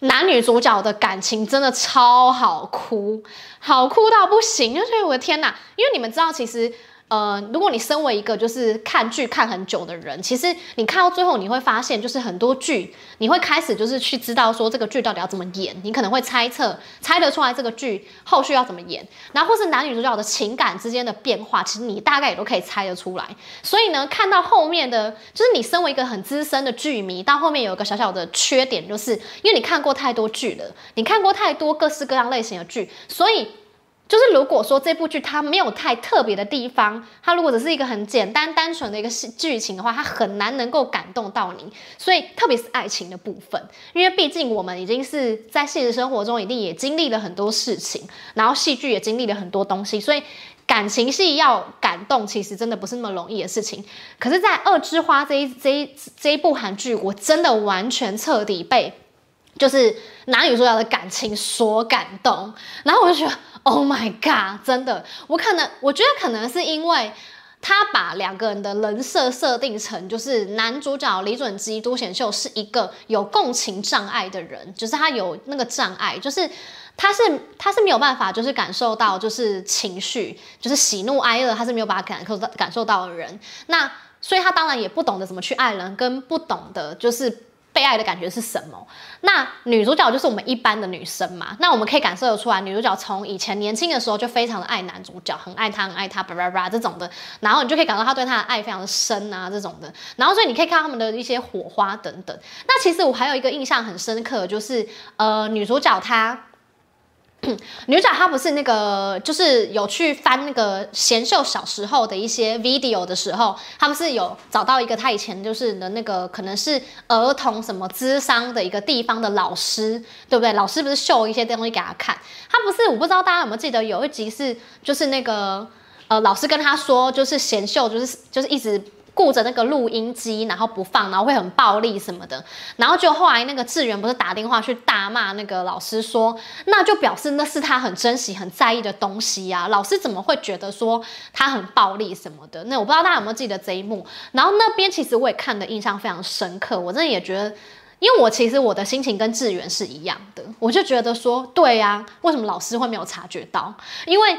男女主角的感情真的超好哭，好哭到不行。就是我的天哪，因为你们知道，其实。呃，如果你身为一个就是看剧看很久的人，其实你看到最后你会发现，就是很多剧你会开始就是去知道说这个剧到底要怎么演，你可能会猜测猜得出来这个剧后续要怎么演，然后或是男女主角的情感之间的变化，其实你大概也都可以猜得出来。所以呢，看到后面的，就是你身为一个很资深的剧迷，到后面有一个小小的缺点，就是因为你看过太多剧了，你看过太多各式各样类型的剧，所以。就是如果说这部剧它没有太特别的地方，它如果只是一个很简单单纯的一个剧情的话，它很难能够感动到你。所以特别是爱情的部分，因为毕竟我们已经是在现实生活中一定也经历了很多事情，然后戏剧也经历了很多东西，所以感情戏要感动，其实真的不是那么容易的事情。可是，在《二之花》这一这一这一部韩剧，我真的完全彻底被就是男女主角的感情所感动。然后我就觉得，Oh my God，真的，我可能我觉得可能是因为他把两个人的人设设定成，就是男主角李准基、都贤秀是一个有共情障碍的人，就是他有那个障碍，就是。他是他是没有办法，就是感受到就是情绪，就是喜怒哀乐，他是没有办法感受到感受到的人。那所以他当然也不懂得怎么去爱人，跟不懂得就是被爱的感觉是什么。那女主角就是我们一般的女生嘛，那我们可以感受得出来，女主角从以前年轻的时候就非常的爱男主角，很爱他，很爱他，叭叭叭这种的。然后你就可以感到他对她的爱非常的深啊，这种的。然后所以你可以看到他们的一些火花等等。那其实我还有一个印象很深刻，就是呃女主角她。女主角她不是那个，就是有去翻那个贤秀小时候的一些 video 的时候，她不是有找到一个她以前就是的那个可能是儿童什么咨商的一个地方的老师，对不对？老师不是秀一些东西给她看，她不是我不知道大家有没有记得有一集是就是那个呃老师跟她说，就是贤秀就是就是一直。顾着那个录音机，然后不放，然后会很暴力什么的，然后就后来那个志远不是打电话去大骂那个老师说，那就表示那是他很珍惜、很在意的东西呀、老师怎么会觉得说他很暴力什么的？那我不知道大家有没有记得这一幕。然后那边其实我也看的印象非常深刻，我真的也觉得，因为我其实我的心情跟志远是一样的，我就觉得说，对呀、为什么老师会没有察觉到？因为。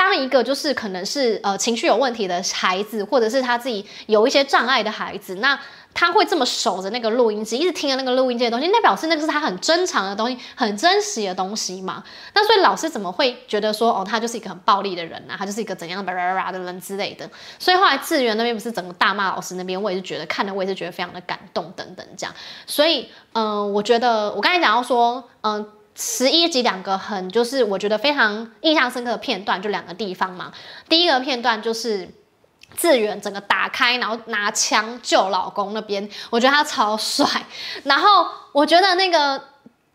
当一个就是可能是呃情绪有问题的孩子，或者是他自己有一些障碍的孩子，那他会这么守着那个录音机，一直听着那个录音机的东西，那表示那个是他很珍藏的东西，很真实的东西嘛。那所以老师怎么会觉得说哦，他就是一个很暴力的人啊，他就是一个怎样的的人之类的？所以后来志源那边不是整个大骂老师那边，我也是觉得看了，我也是觉得非常的感动等等这样。所以嗯、我觉得我刚才讲到说嗯。十一集两个很就是我觉得非常印象深刻的片段，就两个地方嘛。第一个片段就是志远整个打开，然后拿枪救老公那边，我觉得他超帅。然后我觉得那个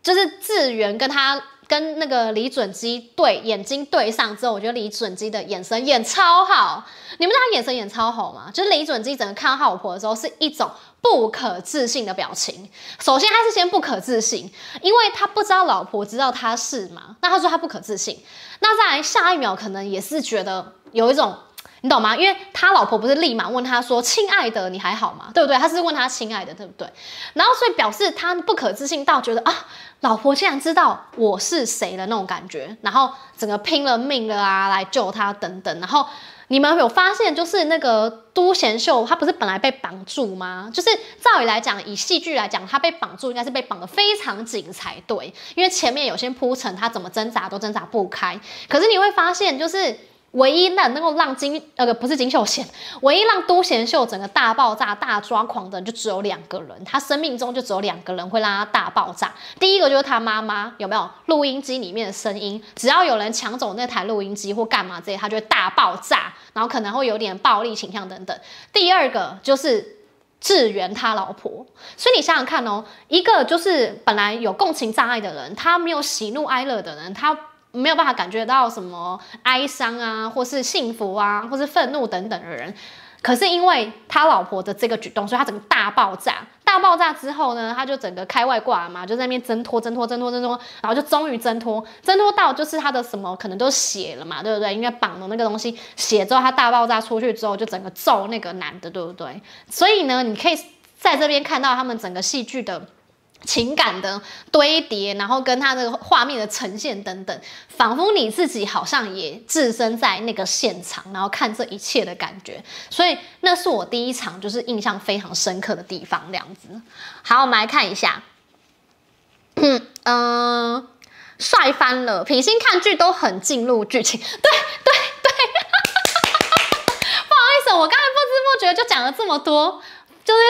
就是志远跟他。跟那个李准基对眼睛对上之后，我觉得李准基的眼神演超好。你们知道他眼神演超好吗？就是李准基整个看到他老婆的时候，是一种不可置信的表情。首先他是先不可置信，因为他不知道老婆知道他是嘛。那他说他不可置信。那再来下一秒，可能也是觉得有一种。你懂吗？因为他老婆不是立马问他说：“亲爱的，你还好吗？”对不对？他是问他亲爱的，对不对？然后所以表示他不可置信到觉得啊，老婆竟然知道我是谁的那种感觉，然后整个拼了命了啊来救他等等。然后你们有发现，就是那个都贤秀，他不是本来被绑住吗？就是照理来讲，以戏剧来讲，他被绑住应该是被绑得非常紧才对，因为前面有些铺陈，他怎么挣扎都挣扎不开。可是你会发现，就是。唯一那能够让金呃不是金秀贤，唯一让都贤秀整个大爆炸大抓狂的就只有两个人，他生命中就只有两个人会让他大爆炸。第一个就是他妈妈，有没有录音机里面的声音？只要有人抢走那台录音机或干嘛这些，他就会大爆炸，然后可能会有点暴力倾向等等。第二个就是志源他老婆，所以你想想看哦，一个就是本来有共情障碍的人，他没有喜怒哀乐的人，他。没有办法感觉到什么哀伤啊，或是幸福啊，或是愤怒等等的人，可是因为他老婆的这个举动，所以他整个大爆炸。大爆炸之后呢，他就整个开外挂嘛，就在那边挣脱、挣脱、挣脱、挣脱，然后就终于挣脱，挣脱到就是他的什么可能都血了嘛，对不对？因为绑的那个东西血之后，他大爆炸出去之后，就整个揍那个男的，对不对？所以呢，你可以在这边看到他们整个戏剧的。情感的堆叠，然后跟他那个画面的呈现等等，仿佛你自己好像也置身在那个现场，然后看这一切的感觉。所以那是我第一场就是印象非常深刻的地方，这样子。好，我们来看一下，嗯，呃、帅翻了！品心看剧都很进入剧情，对对对，不好意思，我刚才不知不觉就讲了这么多，就是。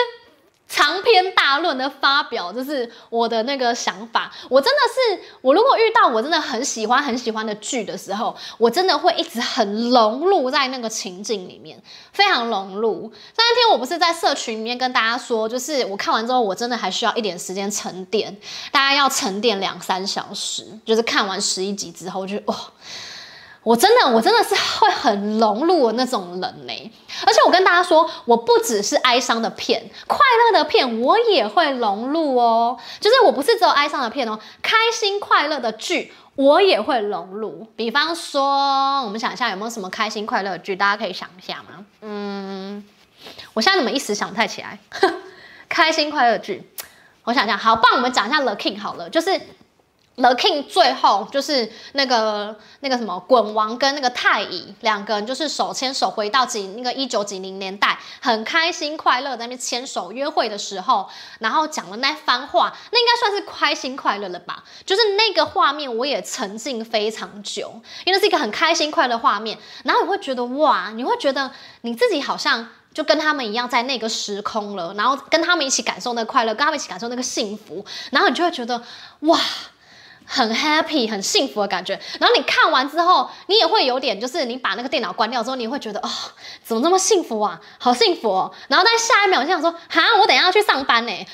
长篇大论的发表，就是我的那个想法。我真的是，我如果遇到我真的很喜欢很喜欢的剧的时候，我真的会一直很融入在那个情境里面，非常融入。那天我不是在社群里面跟大家说，就是我看完之后，我真的还需要一点时间沉淀，大概要沉淀两三小时。就是看完十一集之后，就哇。我真的，我真的是会很融入的那种人呢。而且我跟大家说，我不只是哀伤的片，快乐的片我也会融入哦。就是我不是只有哀伤的片哦，开心快乐的剧我也会融入。比方说，我们想一下有没有什么开心快乐剧，大家可以想一下吗？嗯，我现在怎么一时想不太起来？开心快乐剧，我想想，好，帮我们讲一下《The King》好了，就是。The King 最后就是那个那个什么滚王跟那个太乙两个人就是手牵手回到几那个一九几零年代，很开心快乐在那边牵手约会的时候，然后讲了那番话，那应该算是开心快乐了吧？就是那个画面我也沉浸非常久，因为是一个很开心快乐画面，然后你会觉得哇，你会觉得你自己好像就跟他们一样在那个时空了，然后跟他们一起感受那快乐，跟他们一起感受那个幸福，然后你就会觉得哇。很 happy，很幸福的感觉。然后你看完之后，你也会有点，就是你把那个电脑关掉之后，你会觉得哦，怎么那么幸福啊，好幸福哦。然后在下一秒，我就想说，哈，我等下要去上班呢。你知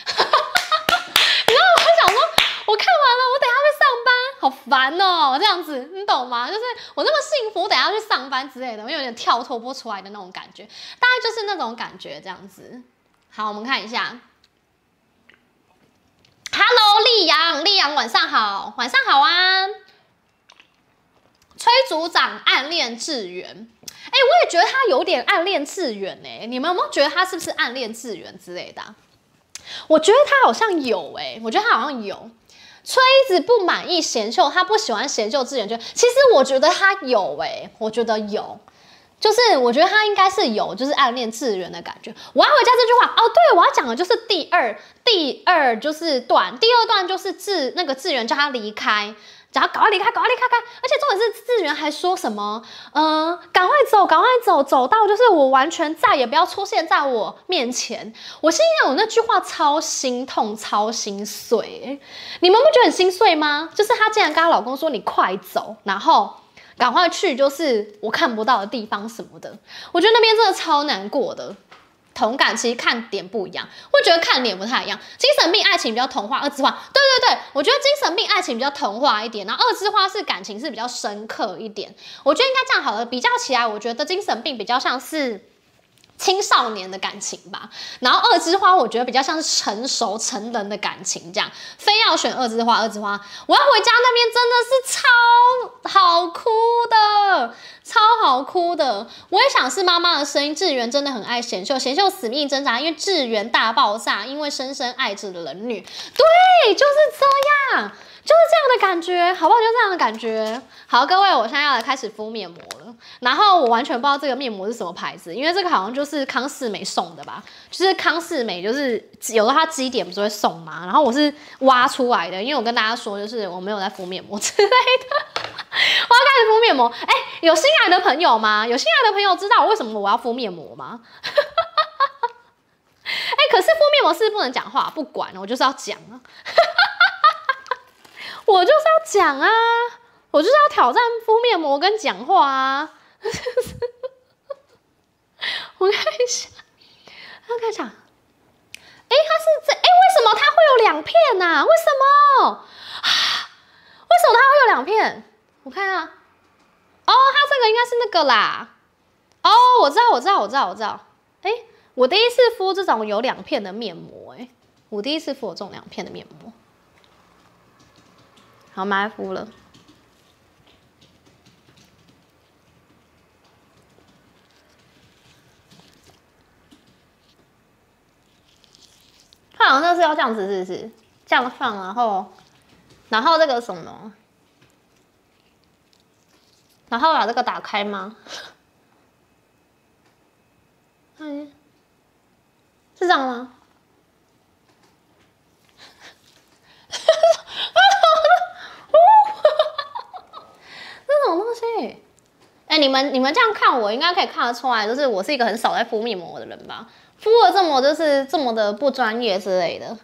道，我想说，我看完了，我等下去上班，好烦哦，这样子，你懂吗？就是我那么幸福，我等下去上班之类的，我有点跳脱不出来的那种感觉，大概就是那种感觉，这样子。好，我们看一下。Hello，丽阳，丽阳，晚上好，晚上好啊！崔组长暗恋志远，哎，我也觉得他有点暗恋志远哎，你们有没有觉得他是不是暗恋志远之类的？我觉得他好像有哎，我觉得他好像有。崔一直不满意贤秀，他不喜欢贤秀志远，就其实我觉得他有哎，我觉得有。就是我觉得他应该是有，就是暗恋志远的感觉。我要回家这句话哦，对，我要讲的就是第二第二就是段，第二段就是志那个志源叫他离开，叫他赶快离开，赶快离开开。而且重点是志源还说什么，嗯、呃，赶快走，赶快走，走到就是我完全再也不要出现在我面前。我心里想，我那句话超心痛，超心碎。你们不觉得很心碎吗？就是她竟然跟她老公说你快走，然后。赶快去，就是我看不到的地方什么的，我觉得那边真的超难过的。同感其实看点不一样，我觉得看点不太一样。精神病爱情比较童话，二之花，对对对，我觉得精神病爱情比较童话一点，然后二之花是感情是比较深刻一点。我觉得应该这样好了，比较起来，我觉得精神病比较像是。青少年的感情吧，然后二之花我觉得比较像是成熟成人的感情，这样非要选二之花，二之花，我要回家那边真的是超好哭的，超好哭的。我也想是妈妈的声音。志源真的很爱贤秀，贤秀死命挣扎，因为志源大爆炸，因为深深爱着的人女，对，就是这样。就是这样的感觉，好不好？就这样的感觉。好，各位，我现在要来开始敷面膜了。然后我完全不知道这个面膜是什么牌子，因为这个好像就是康是美送的吧？就是康是美，就是有的它基点不是会送吗？然后我是挖出来的，因为我跟大家说，就是我没有在敷面膜之类的。我要开始敷面膜。哎、有新来的朋友吗？有新来的朋友知道为什么我要敷面膜吗？哎、可是敷面膜是不，能讲话，不管，我就是要讲啊。我就是要讲啊，我就是要挑战敷面膜跟讲话啊。我看一下，我看一下，哎，它是这，哎，为什么它会有两片呐、啊？为什么？为什么它会有两片？我看一下，哦，它这个应该是那个啦。哦，我知道，我知道，我知道，我知道。哎，我第一次敷这种有两片的面膜，哎，我第一次敷这种两片的面膜。好，埋伏了。他好像是要这样子，是不是？这样放，然后，然后这个什么？然后把这个打开吗？嗯，是这样吗？哎、欸，你们你们这样看我，应该可以看得出来，就是我是一个很少在敷面膜的人吧？敷了这么就是这么的不专业之类的。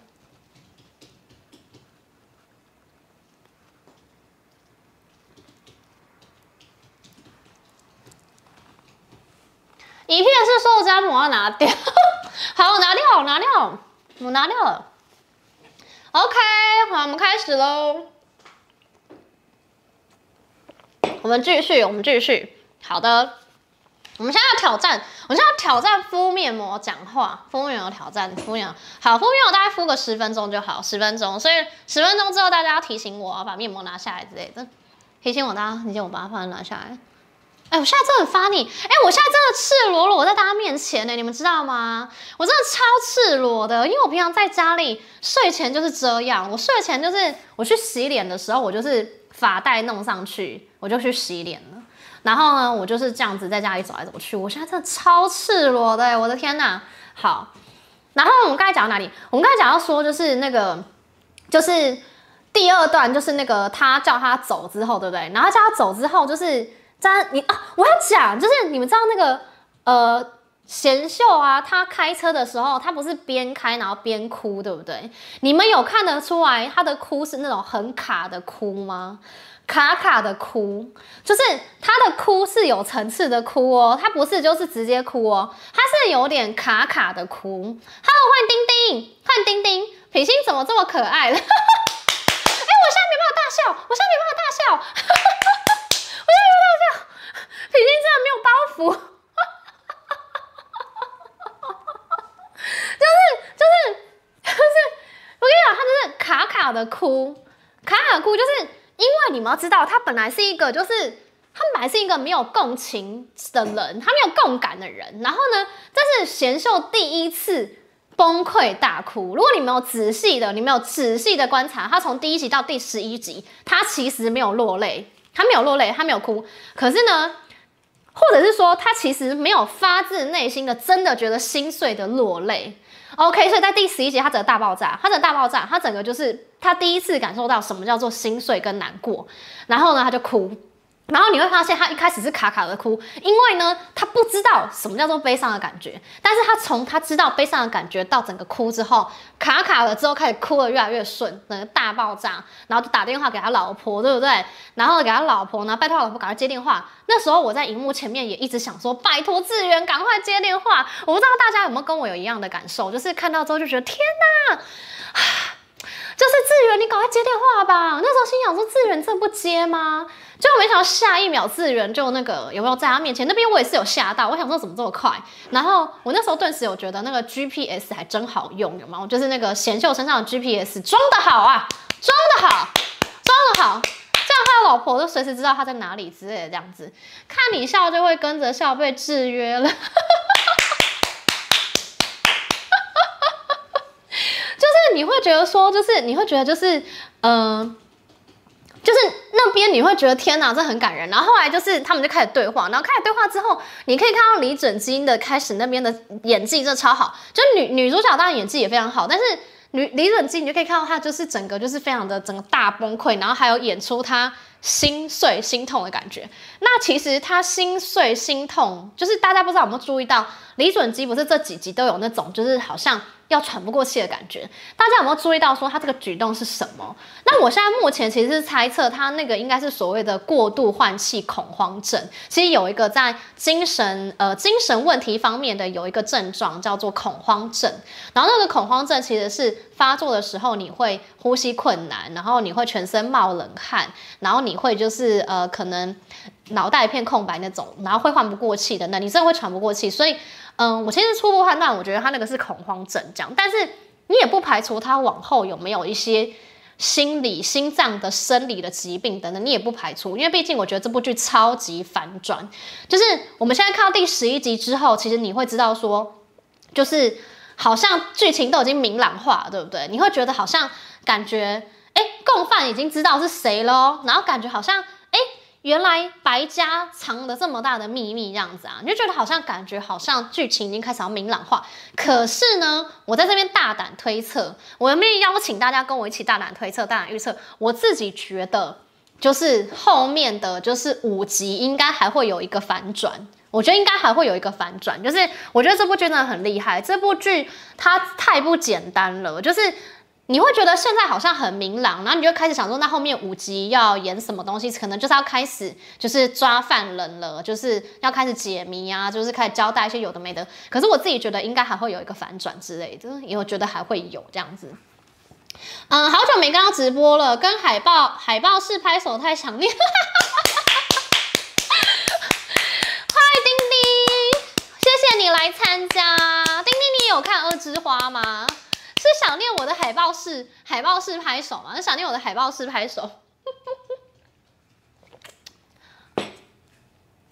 一片是说胶膜要拿掉，好，我拿掉，我拿掉，我拿掉了。OK，好，我们开始喽。我们继续，我们继续。好的，我们现在要挑战，我们现在要挑战敷面膜讲话。敷面膜挑战，敷面膜好，敷面膜大概敷个十分钟就好，十分钟。所以十分钟之后，大家要提醒我，把面膜拿下来之类的。提醒我，大家提醒我把它放拿下来。哎，我现在真的很发你，哎，我现在真的赤裸裸在大家面前呢，你们知道吗？我真的超赤裸的，因为我平常在家里睡前就是这样，我睡前就是我去洗脸的时候，我就是发带弄上去，我就去洗脸了。然后呢，我就是这样子在家里走来走去。我现在真的超赤裸的，我的天哪！好，然后我们刚才讲到哪里？我们刚才讲到说，就是那个，就是第二段，就是那个他叫他走之后，对不对？然后叫他走之后，就是。在你啊，我要讲，就是你们知道那个呃，贤秀啊，他开车的时候，他不是边开然后边哭，对不对？你们有看得出来他的哭是那种很卡的哭吗？卡卡的哭，就是他的哭是有层次的哭哦，他不是就是直接哭哦，他是有点卡卡的哭。Hello，欢迎丁丁，欢迎丁丁，品心怎么这么可爱了？哎、欸，我现在没办法大笑，我现在没办法大笑。我现在没有大笑，品心真的没有包袱，就是就是就是，我跟你讲，他就是卡卡的哭，卡卡哭，就是因为你们要知道，他本来是一个，就是他本来是一个没有共情的人，他没有共感的人，然后呢，这是贤秀第一次崩溃大哭。如果你没有仔细的，你没有仔细的观察，他从第一集到第十一集，他其实没有落泪。他没有落泪，他没有哭，可是呢，或者是说他其实没有发自内心的真的觉得心碎的落泪。OK，所以在第十一集他整个大爆炸，他整个大爆炸，他整个就是他第一次感受到什么叫做心碎跟难过，然后呢他就哭。然后你会发现，他一开始是卡卡的哭，因为呢，他不知道什么叫做悲伤的感觉。但是他从他知道悲伤的感觉到整个哭之后，卡卡了之后开始哭得越来越顺，整个大爆炸，然后就打电话给他老婆，对不对？然后给他老婆呢，拜托他老婆赶快接电话。那时候我在荧幕前面也一直想说，拜托志远赶快接电话。我不知道大家有没有跟我有一样的感受，就是看到之后就觉得天哪，就是志远，你赶快接电话吧。那时候心想说，志远这不接吗？就没想到下一秒志远就那个有没有在他面前？那边我也是有吓到，我想说怎么这么快？然后我那时候顿时有觉得那个 GPS 还真好用，有吗？就是那个贤秀身上的 GPS 装得好啊，装得好，装得好，这样他的老婆都随时知道他在哪里之类的，这样子看你笑就会跟着笑，被制约了。就是你会觉得说，就是你会觉得就是嗯。就是那边你会觉得天哪，这很感人。然后后来就是他们就开始对话，然后开始对话之后，你可以看到李准基的开始那边的演技真的超好，就女女主角当然演技也非常好，但是女李准基你就可以看到她就是整个就是非常的整个大崩溃，然后还有演出她心碎心痛的感觉。那其实他心碎心痛，就是大家不知道有没有注意到，李准基不是这几集都有那种就是好像。要喘不过气的感觉，大家有没有注意到说他这个举动是什么？那我现在目前其实是猜测他那个应该是所谓的过度换气恐慌症。其实有一个在精神呃精神问题方面的有一个症状叫做恐慌症，然后那个恐慌症其实是发作的时候你会呼吸困难，然后你会全身冒冷汗，然后你你会就是呃可能脑袋一片空白那种，然后会换不过气的，那你真的会喘不过气，所以。嗯，我其实初步判断，我觉得他那个是恐慌症这样，但是你也不排除他往后有没有一些心理、心脏的生理的疾病等等，你也不排除，因为毕竟我觉得这部剧超级反转，就是我们现在看到第十一集之后，其实你会知道说，就是好像剧情都已经明朗化，对不对？你会觉得好像感觉，哎，共犯已经知道是谁咯，然后感觉好像，哎。原来白家藏了这么大的秘密，这样子啊，你就觉得好像感觉好像剧情已经开始要明朗化。可是呢，我在这边大胆推测，我有没有邀请大家跟我一起大胆推测、大胆预测？我自己觉得，就是后面的就是五集应该还会有一个反转。我觉得应该还会有一个反转，就是我觉得这部剧真的很厉害，这部剧它太不简单了，就是。你会觉得现在好像很明朗，然后你就开始想说，那后面五集要演什么东西，可能就是要开始就是抓犯人了，就是要开始解谜啊，就是开始交代一些有的没的。可是我自己觉得应该还会有一个反转之类的，因为我觉得还会有这样子。嗯，好久没看到直播了，跟海报海报是拍手太强烈。嗨，丁丁，谢谢你来参加。丁丁，你有看《二之花》吗？是想念我的海报式海报式拍手吗？是想念我的海报式拍手。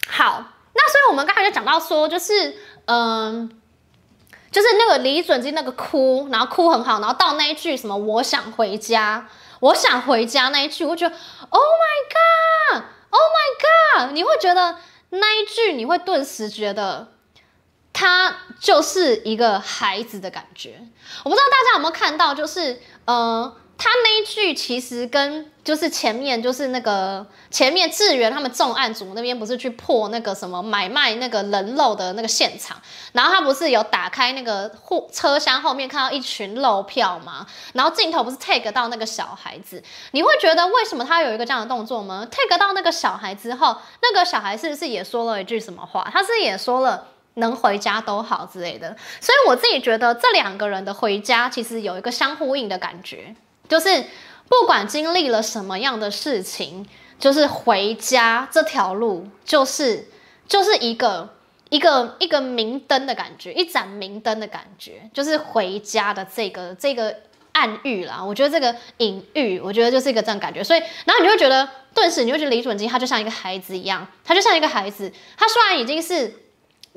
好，那所以我们刚才就讲到说，就是嗯。就是那个李准基那个哭，然后哭很好，然后到那一句什么我想回家，我想回家那一句，我觉得 Oh my God，Oh my God，你会觉得那一句你会顿时觉得他就是一个孩子的感觉。我不知道大家有没有看到，就是呃。他那一句其实跟就是前面就是那个前面志源他们重案组那边不是去破那个什么买卖那个人肉的那个现场，然后他不是有打开那个货车厢后面看到一群肉票吗？然后镜头不是 take 到那个小孩子，你会觉得为什么他有一个这样的动作吗？take 到那个小孩之后，那个小孩是不是也说了一句什么话？他是也说了能回家都好之类的。所以我自己觉得这两个人的回家其实有一个相呼应的感觉。就是不管经历了什么样的事情，就是回家这条路，就是就是一个一个一个明灯的感觉，一盏明灯的感觉，就是回家的这个这个暗喻啦。我觉得这个隐喻，我觉得就是一个这样感觉。所以，然后你就会觉得，顿时你就觉得李准基他就像一个孩子一样，他就像一个孩子，他虽然已经是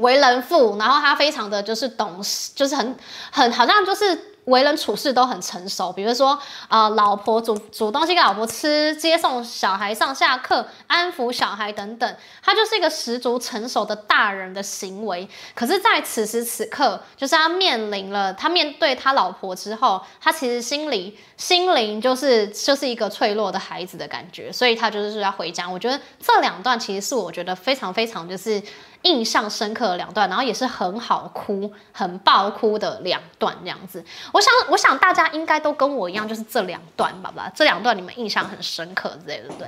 为人父，然后他非常的就是懂事，就是很很好像就是。为人处事都很成熟，比如说啊、呃，老婆煮煮东西给老婆吃，接送小孩上下课，安抚小孩等等，他就是一个十足成熟的大人的行为。可是，在此时此刻，就是他面临了他面对他老婆之后，他其实心里心灵就是就是一个脆弱的孩子的感觉，所以他就是要回家。我觉得这两段其实是我觉得非常非常就是。印象深刻的两段，然后也是很好哭、很爆哭的两段，这样子。我想，我想大家应该都跟我一样，就是这两段吧吧，这两段你们印象很深刻之类的，对不对？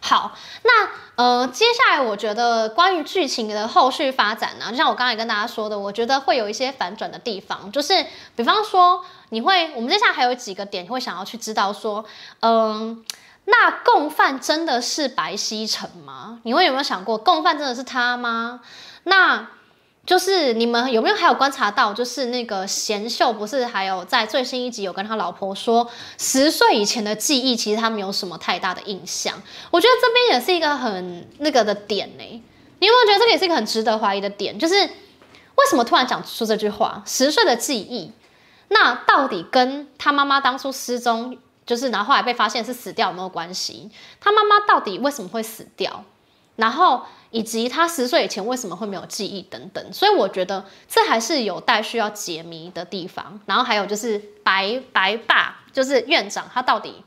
好，那呃，接下来我觉得关于剧情的后续发展呢，就像我刚才跟大家说的，我觉得会有一些反转的地方，就是比方说，你会，我们接下来还有几个点会想要去知道说，嗯、那共犯真的是白西城吗？你们有没有想过，共犯真的是他吗？那就是你们有没有还有观察到，就是那个贤秀不是还有在最新一集有跟他老婆说，十岁以前的记忆其实他没有什么太大的印象。我觉得这边也是一个很那个的点呢、你有没有觉得这个也是一个很值得怀疑的点？就是为什么突然讲出这句话？十岁的记忆，那到底跟他妈妈当初失踪？就是，然后后来被发现是死掉有没有关系？他妈妈到底为什么会死掉？然后以及他十岁以前为什么会没有记忆等等。所以我觉得这还是有待需要解谜的地方。然后还有就是白白爸，就是院长，他到底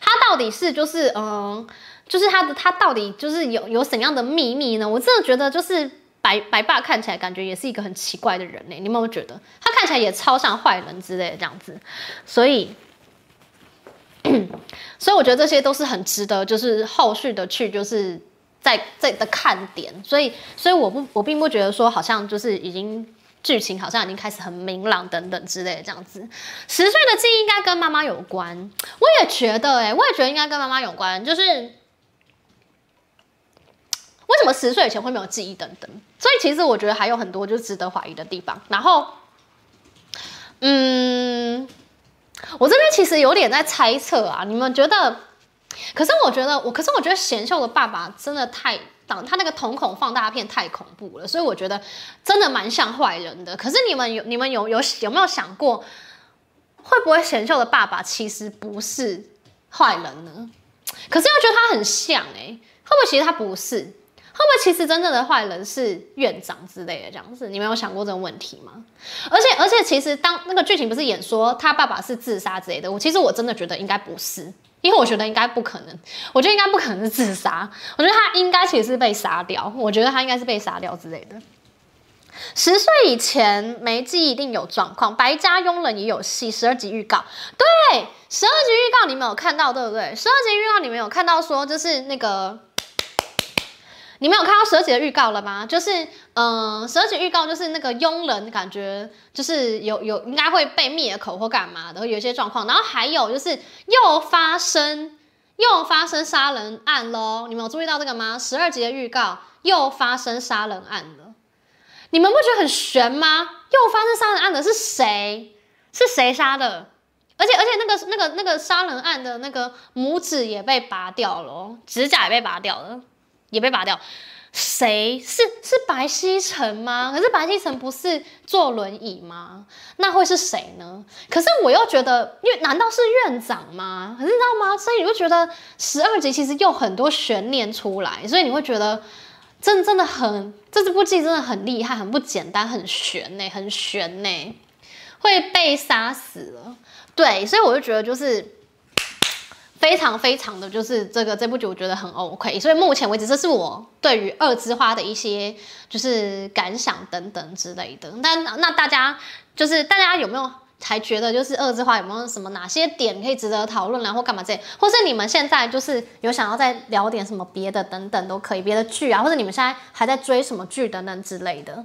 他到底是就是嗯，就是他的他到底就是有有怎样的秘密呢？我真的觉得就是白白爸看起来感觉也是一个很奇怪的人呢。你有没有觉得他看起来也超像坏人之类的这样子？所以。所以我觉得这些都是很值得，就是后续的去，就是在这的看点。所以，所以我不，我并不觉得说，好像就是已经剧情好像已经开始很明朗等等之类的这样子。十岁的记忆应该跟妈妈有关，我也觉得、哎，我也觉得应该跟妈妈有关。就是 为什么十岁以前会没有记忆等等。所以其实我觉得还有很多就值得怀疑的地方。然后，嗯。我这边其实有点在猜测啊，你们觉得？可是我觉得我，可是我觉得贤秀的爸爸真的太当他那个瞳孔放大片太恐怖了，所以我觉得真的蛮像坏人的。可是你们有你们有有有没有想过，会不会贤秀的爸爸其实不是坏人呢？可是又觉得他很像哎、会不会其实他不是？会不会其实真正的坏人是院长之类的这样子？你们有想过这个问题吗？而且而且，其实当那个剧情不是演说他爸爸是自杀之类的，我其实我真的觉得应该不是，因为我觉得应该不可能，我觉得应该不可能是自杀，我觉得他应该其实是被杀掉，我觉得他应该是被杀掉之类的。十岁以前没记忆一定有状况，白家佣人也有戏，十二集预告，对，十二集预告你们有看到对不对？十二集预告你们有看到说就是那个。你们有看到十二集的预告了吗？就是，嗯、呃，十二集预告就是那个佣人感觉就是有有应该会被灭口或干嘛的，有一些状况。然后还有就是又发生又发生杀人案喽，你们有注意到这个吗？十二集的预告又发生杀人案了，你们不觉得很悬吗？又发生杀人案的是谁？是谁杀的？而且而且那个那个那个杀人案的那个拇指也被拔掉了，指甲也被拔掉了，也被拔掉。谁是是白熙成吗？可是白熙成不是坐轮椅吗？那会是谁呢？可是我又觉得，因为难道是院长吗？可是你知道吗？所以你会觉得十二集其实又很多悬念出来，所以你会觉得真的真的很这部剧真的很厉害，很不简单，很悬呢，很悬呢，会被杀死了。对，所以我就觉得就是。非常非常的就是这个这部剧我觉得很 OK，所以目前为止这是我对于二之花的一些就是感想等等之类的。那那大家就是大家有没有还觉得就是二之花有没有什么哪些点可以值得讨论，然后干嘛这？或是你们现在就是有想要再聊点什么别的等等都可以，别的剧啊，或者你们现在还在追什么剧等等之类的。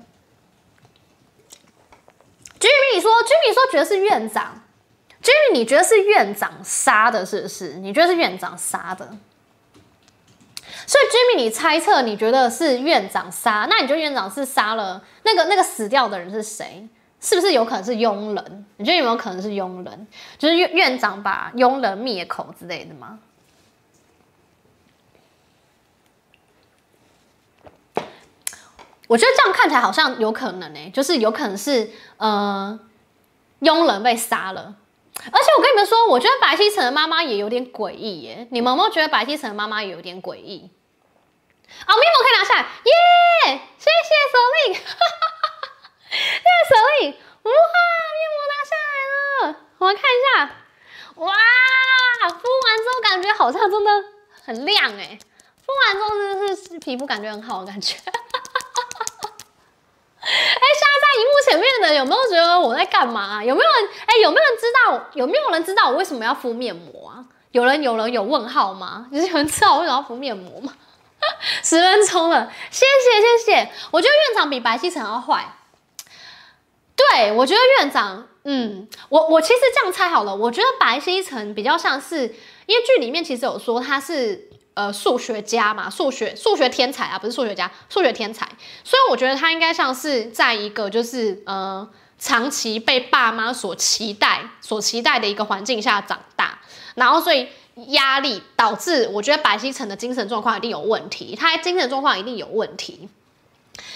居民说居民说觉得是院长。Jimmy，你觉得是院长杀的，是不是？你觉得是院长杀的？所以 Jimmy，你猜测你觉得是院长杀，那你觉得院长是杀了那个那个死掉的人是谁？是不是有可能是佣人？你觉得有没有可能是佣人？就是院院长把佣人灭口之类的吗？我觉得这样看起来好像有可能呢、就是有可能是呃佣人被杀了。而且我跟你们说，我觉得白熙成的妈妈也有点诡异耶。你们有没有觉得白熙成的妈妈也有点诡异？哦，咪蒙可以拿下来，耶！谢谢舍利，谢谢舍利，哇，咪蒙拿下来了。我们看一下，哇，敷完之后感觉好像真的很亮哎，敷完之后真的是皮肤感觉很好的感觉。哎，现在在荧幕前面的有没有觉得我在干嘛？有没有人？哎，有没有人知道？有没有人知道我为什么要敷面膜啊？有人有人有问号吗？有人知道我为什么要敷面膜吗？十分钟了，谢谢谢谢。我觉得院长比白西城要坏。对，我觉得院长，嗯，我我其实这样猜好了，我觉得白西城比较像是，因为剧里面其实有说他是。呃，数学家嘛，数学数学天才啊，不是数学家，数学天才。所以我觉得他应该像是在一个就是呃长期被爸妈所期待、所期待的一个环境下长大，然后所以压力导致我觉得白西城的精神状况一定有问题，他精神状况一定有问题。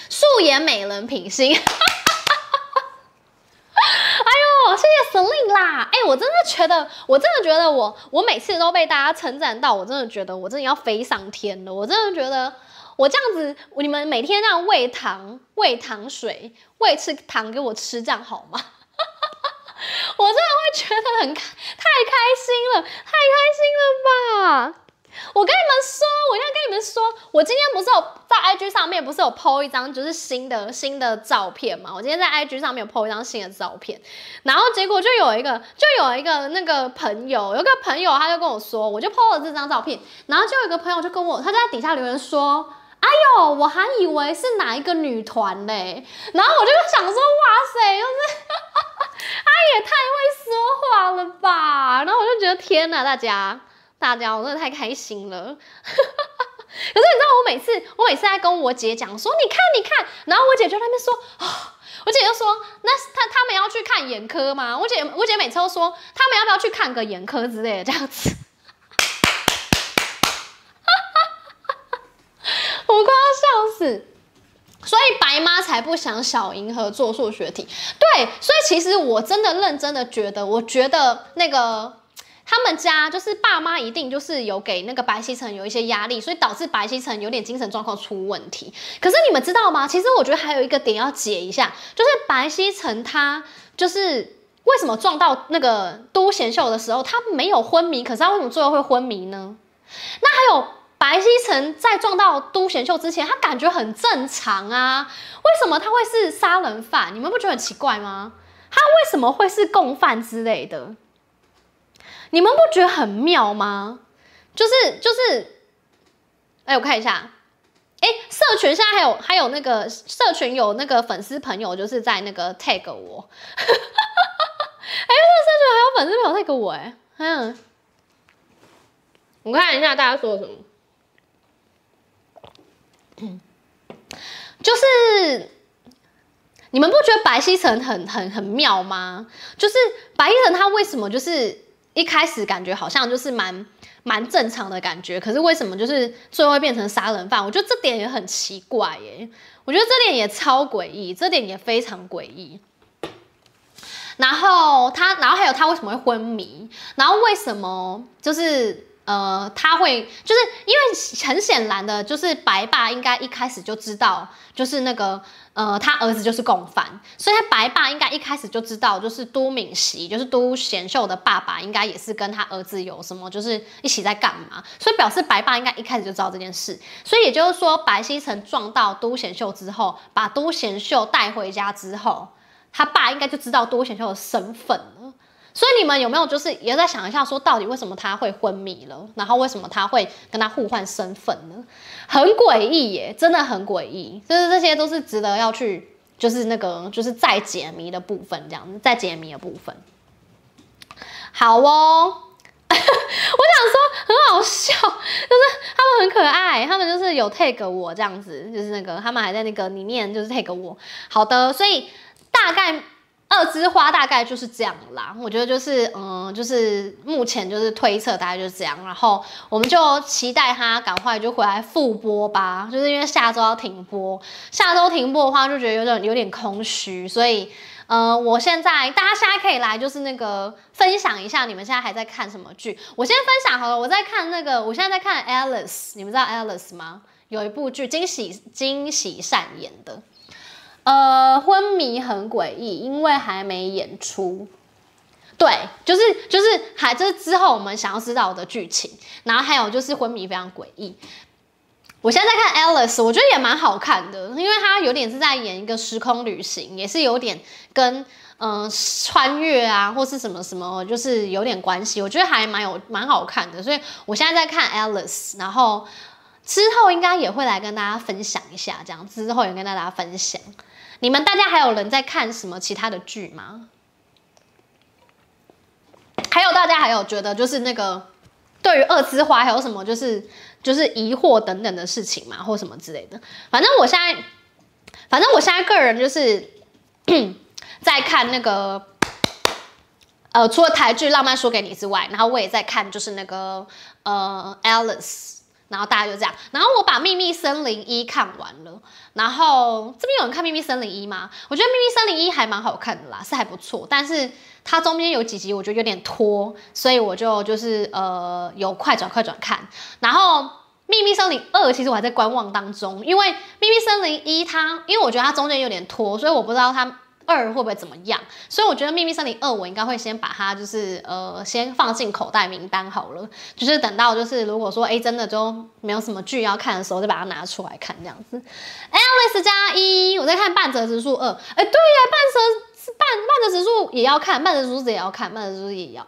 素颜美人品行。谢谢 Selin 啦，哎、我真的觉得，我真的觉得我，我每次都被大家称赞到，我真的觉得我真的要飞上天了。我真的觉得我这样子，你们每天这样喂糖、喂糖水、喂吃糖给我吃，这样好吗？我真的会觉得很开，太开心了，太开心了吧！我跟你们说，我现在跟你们说，我今天不是有在 IG 上面不是有 po 一张就是新的新的照片嘛？我今天在 IG 上面有 po 一张新的照片，然后结果就有一个就有一个那个朋友，有个朋友他就跟我说，我就 po 了这张照片，然后就有一个朋友就跟我，他在底下留言说，哎呦，我还以为是哪一个女团嘞，然后我就想说，哇塞，就是 他也太会说话了吧，然后我就觉得天哪，大家。大家，我真的太开心了。可是你知道，我每次我每次在跟我姐讲说，你看你看，然后我姐就在那边说，啊，我姐就说，那他他们要去看眼科吗？我姐我姐每次都说，他们要不要去看个眼科之类的这样子。我快要笑死。所以白妈才不想小银河做数学题。对，所以其实我真的认真的觉得，我觉得那个。他们家就是爸妈一定就是有给那个白熙成有一些压力，所以导致白熙成有点精神状况出问题。可是你们知道吗？其实我觉得还有一个点要解一下，就是白熙成他就是为什么撞到那个都贤秀的时候他没有昏迷，可是他为什么最后会昏迷呢？那还有白熙成在撞到都贤秀之前，他感觉很正常啊，为什么他会是杀人犯？你们不觉得很奇怪吗？他为什么会是共犯之类的？你们不觉得很妙吗？就是就是，哎，我看一下，哎，社群现在还有还有那个社群有那个粉丝朋友就是在那个 tag 我，哎，那个社群还有粉丝朋友 tag 我，哎，嗯，我看一下大家说什么，就是你们不觉得白熙成很很很妙吗？就是白熙成他为什么就是一开始感觉好像就是蛮蛮正常的感觉，可是为什么就是最后会变成杀人犯？我觉得这点也很奇怪耶，我觉得这点也超诡异，这点也非常诡异。然后他，然后还有他为什么会昏迷？然后为什么就是？呃，他会就是因为很显然的，就是白爸应该一开始就知道，就是那个呃，他儿子就是共犯，所以他白爸应该一开始就知道，就是都敏熙，就是都贤秀的爸爸，应该也是跟他儿子有什么，就是一起在干嘛，所以表示白爸应该一开始就知道这件事，所以也就是说，白熙成撞到都贤秀之后，把都贤秀带回家之后，他爸应该就知道都贤秀的身份了。所以你们有没有就是也在想一下，说到底为什么他会昏迷了，然后为什么他会跟他互换身份呢？很诡异耶，真的很诡异。就是这些都是值得要去，就是那个就是再解谜的部分，这样子再解谜的部分。好哦，我想说很好笑，就是他们很可爱，他们就是有 tag 我这样子，就是那个他们还在那个里面就是 tag 我。好的，所以大概。二枝花大概就是这样啦，我觉得就是，嗯，就是目前就是推测大概就是这样，然后我们就期待他赶快就回来复播吧，就是因为下周要停播，下周停播的话就觉得有点有点空虚，所以，呃，我现在大家现在可以来就是那个分享一下你们现在还在看什么剧，我先分享好了，我在看那个，我现在在看 Alice，你们知道 Alice 吗？有一部剧惊喜惊喜善演的。呃，昏迷很诡异，因为还没演出。对，就是就是还这、就是之后我们想要知道的剧情。然后还有就是昏迷非常诡异。我现在在看 Alice，我觉得也蛮好看的，因为它有点是在演一个时空旅行，也是有点跟嗯、穿越啊或是什么什么，就是有点关系。我觉得还蛮有蛮好看的，所以我现在在看 Alice，然后之后应该也会来跟大家分享一下，这样之后也跟大家分享。你们大家还有人在看什么其他的剧吗？还有大家还有觉得就是那个对于二之花还有什么就是就是疑惑等等的事情吗？或什么之类的？反正我现在，反正我现在个人就是 在看那个呃，除了台剧《浪漫说给你》之外，然后我也在看就是那个呃《Alice》。然后大家就这样，然后我把《秘密森林一》看完了，然后这边有人看《秘密森林一》吗？我觉得《秘密森林一》还蛮好看的啦，是还不错，但是它中间有几集我觉得有点拖，所以我就就是呃有快转快转看。然后《秘密森林二》其实我还在观望当中，因为《秘密森林一》它因为我觉得它中间有点拖，所以我不知道它。二会不会怎么样？所以我觉得《秘密森林二》我应该会先把它就是呃先放进口袋名单好了，就是等到就是如果说哎真的就没有什么剧要看的时候，再把它拿出来看这样子。Alice 加一，我在看半泽直树二，哎对呀，半泽半半泽直树也要看，半泽直树也要看，半泽直树也要。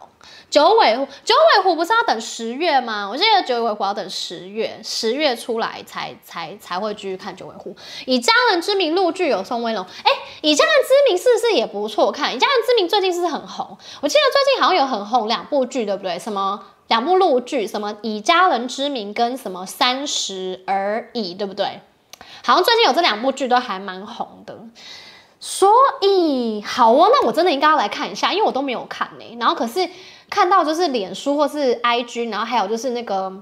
九尾狐，九尾狐不是要等十月吗？我记得九尾狐要等十月，十月出来才才才会继续看九尾狐。以家人之名陆剧有宋威龙，哎，以家人之名是不是也不错看？以家人之名最近是不是很红？我记得最近好像有很红两部剧，对不对？什么两部陆剧？什么以家人之名跟什么三十而已，对不对？好像最近有这两部剧都还蛮红的。所以好哦，那我真的应该要来看一下，因为我都没有看呢、然后可是。看到就是脸书或是 IG，然后还有就是那个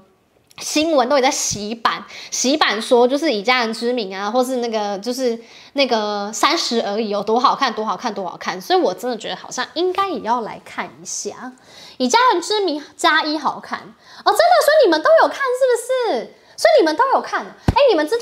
新闻都也在洗版，洗版说就是以家人之名啊，或是那个就是那个三十而已有多好看，多好看，多好看，所以我真的觉得好像应该也要来看一下，以家人之名加一好看哦，真的，所以你们都有看是不是？所以你们都有看，哎，你们知道。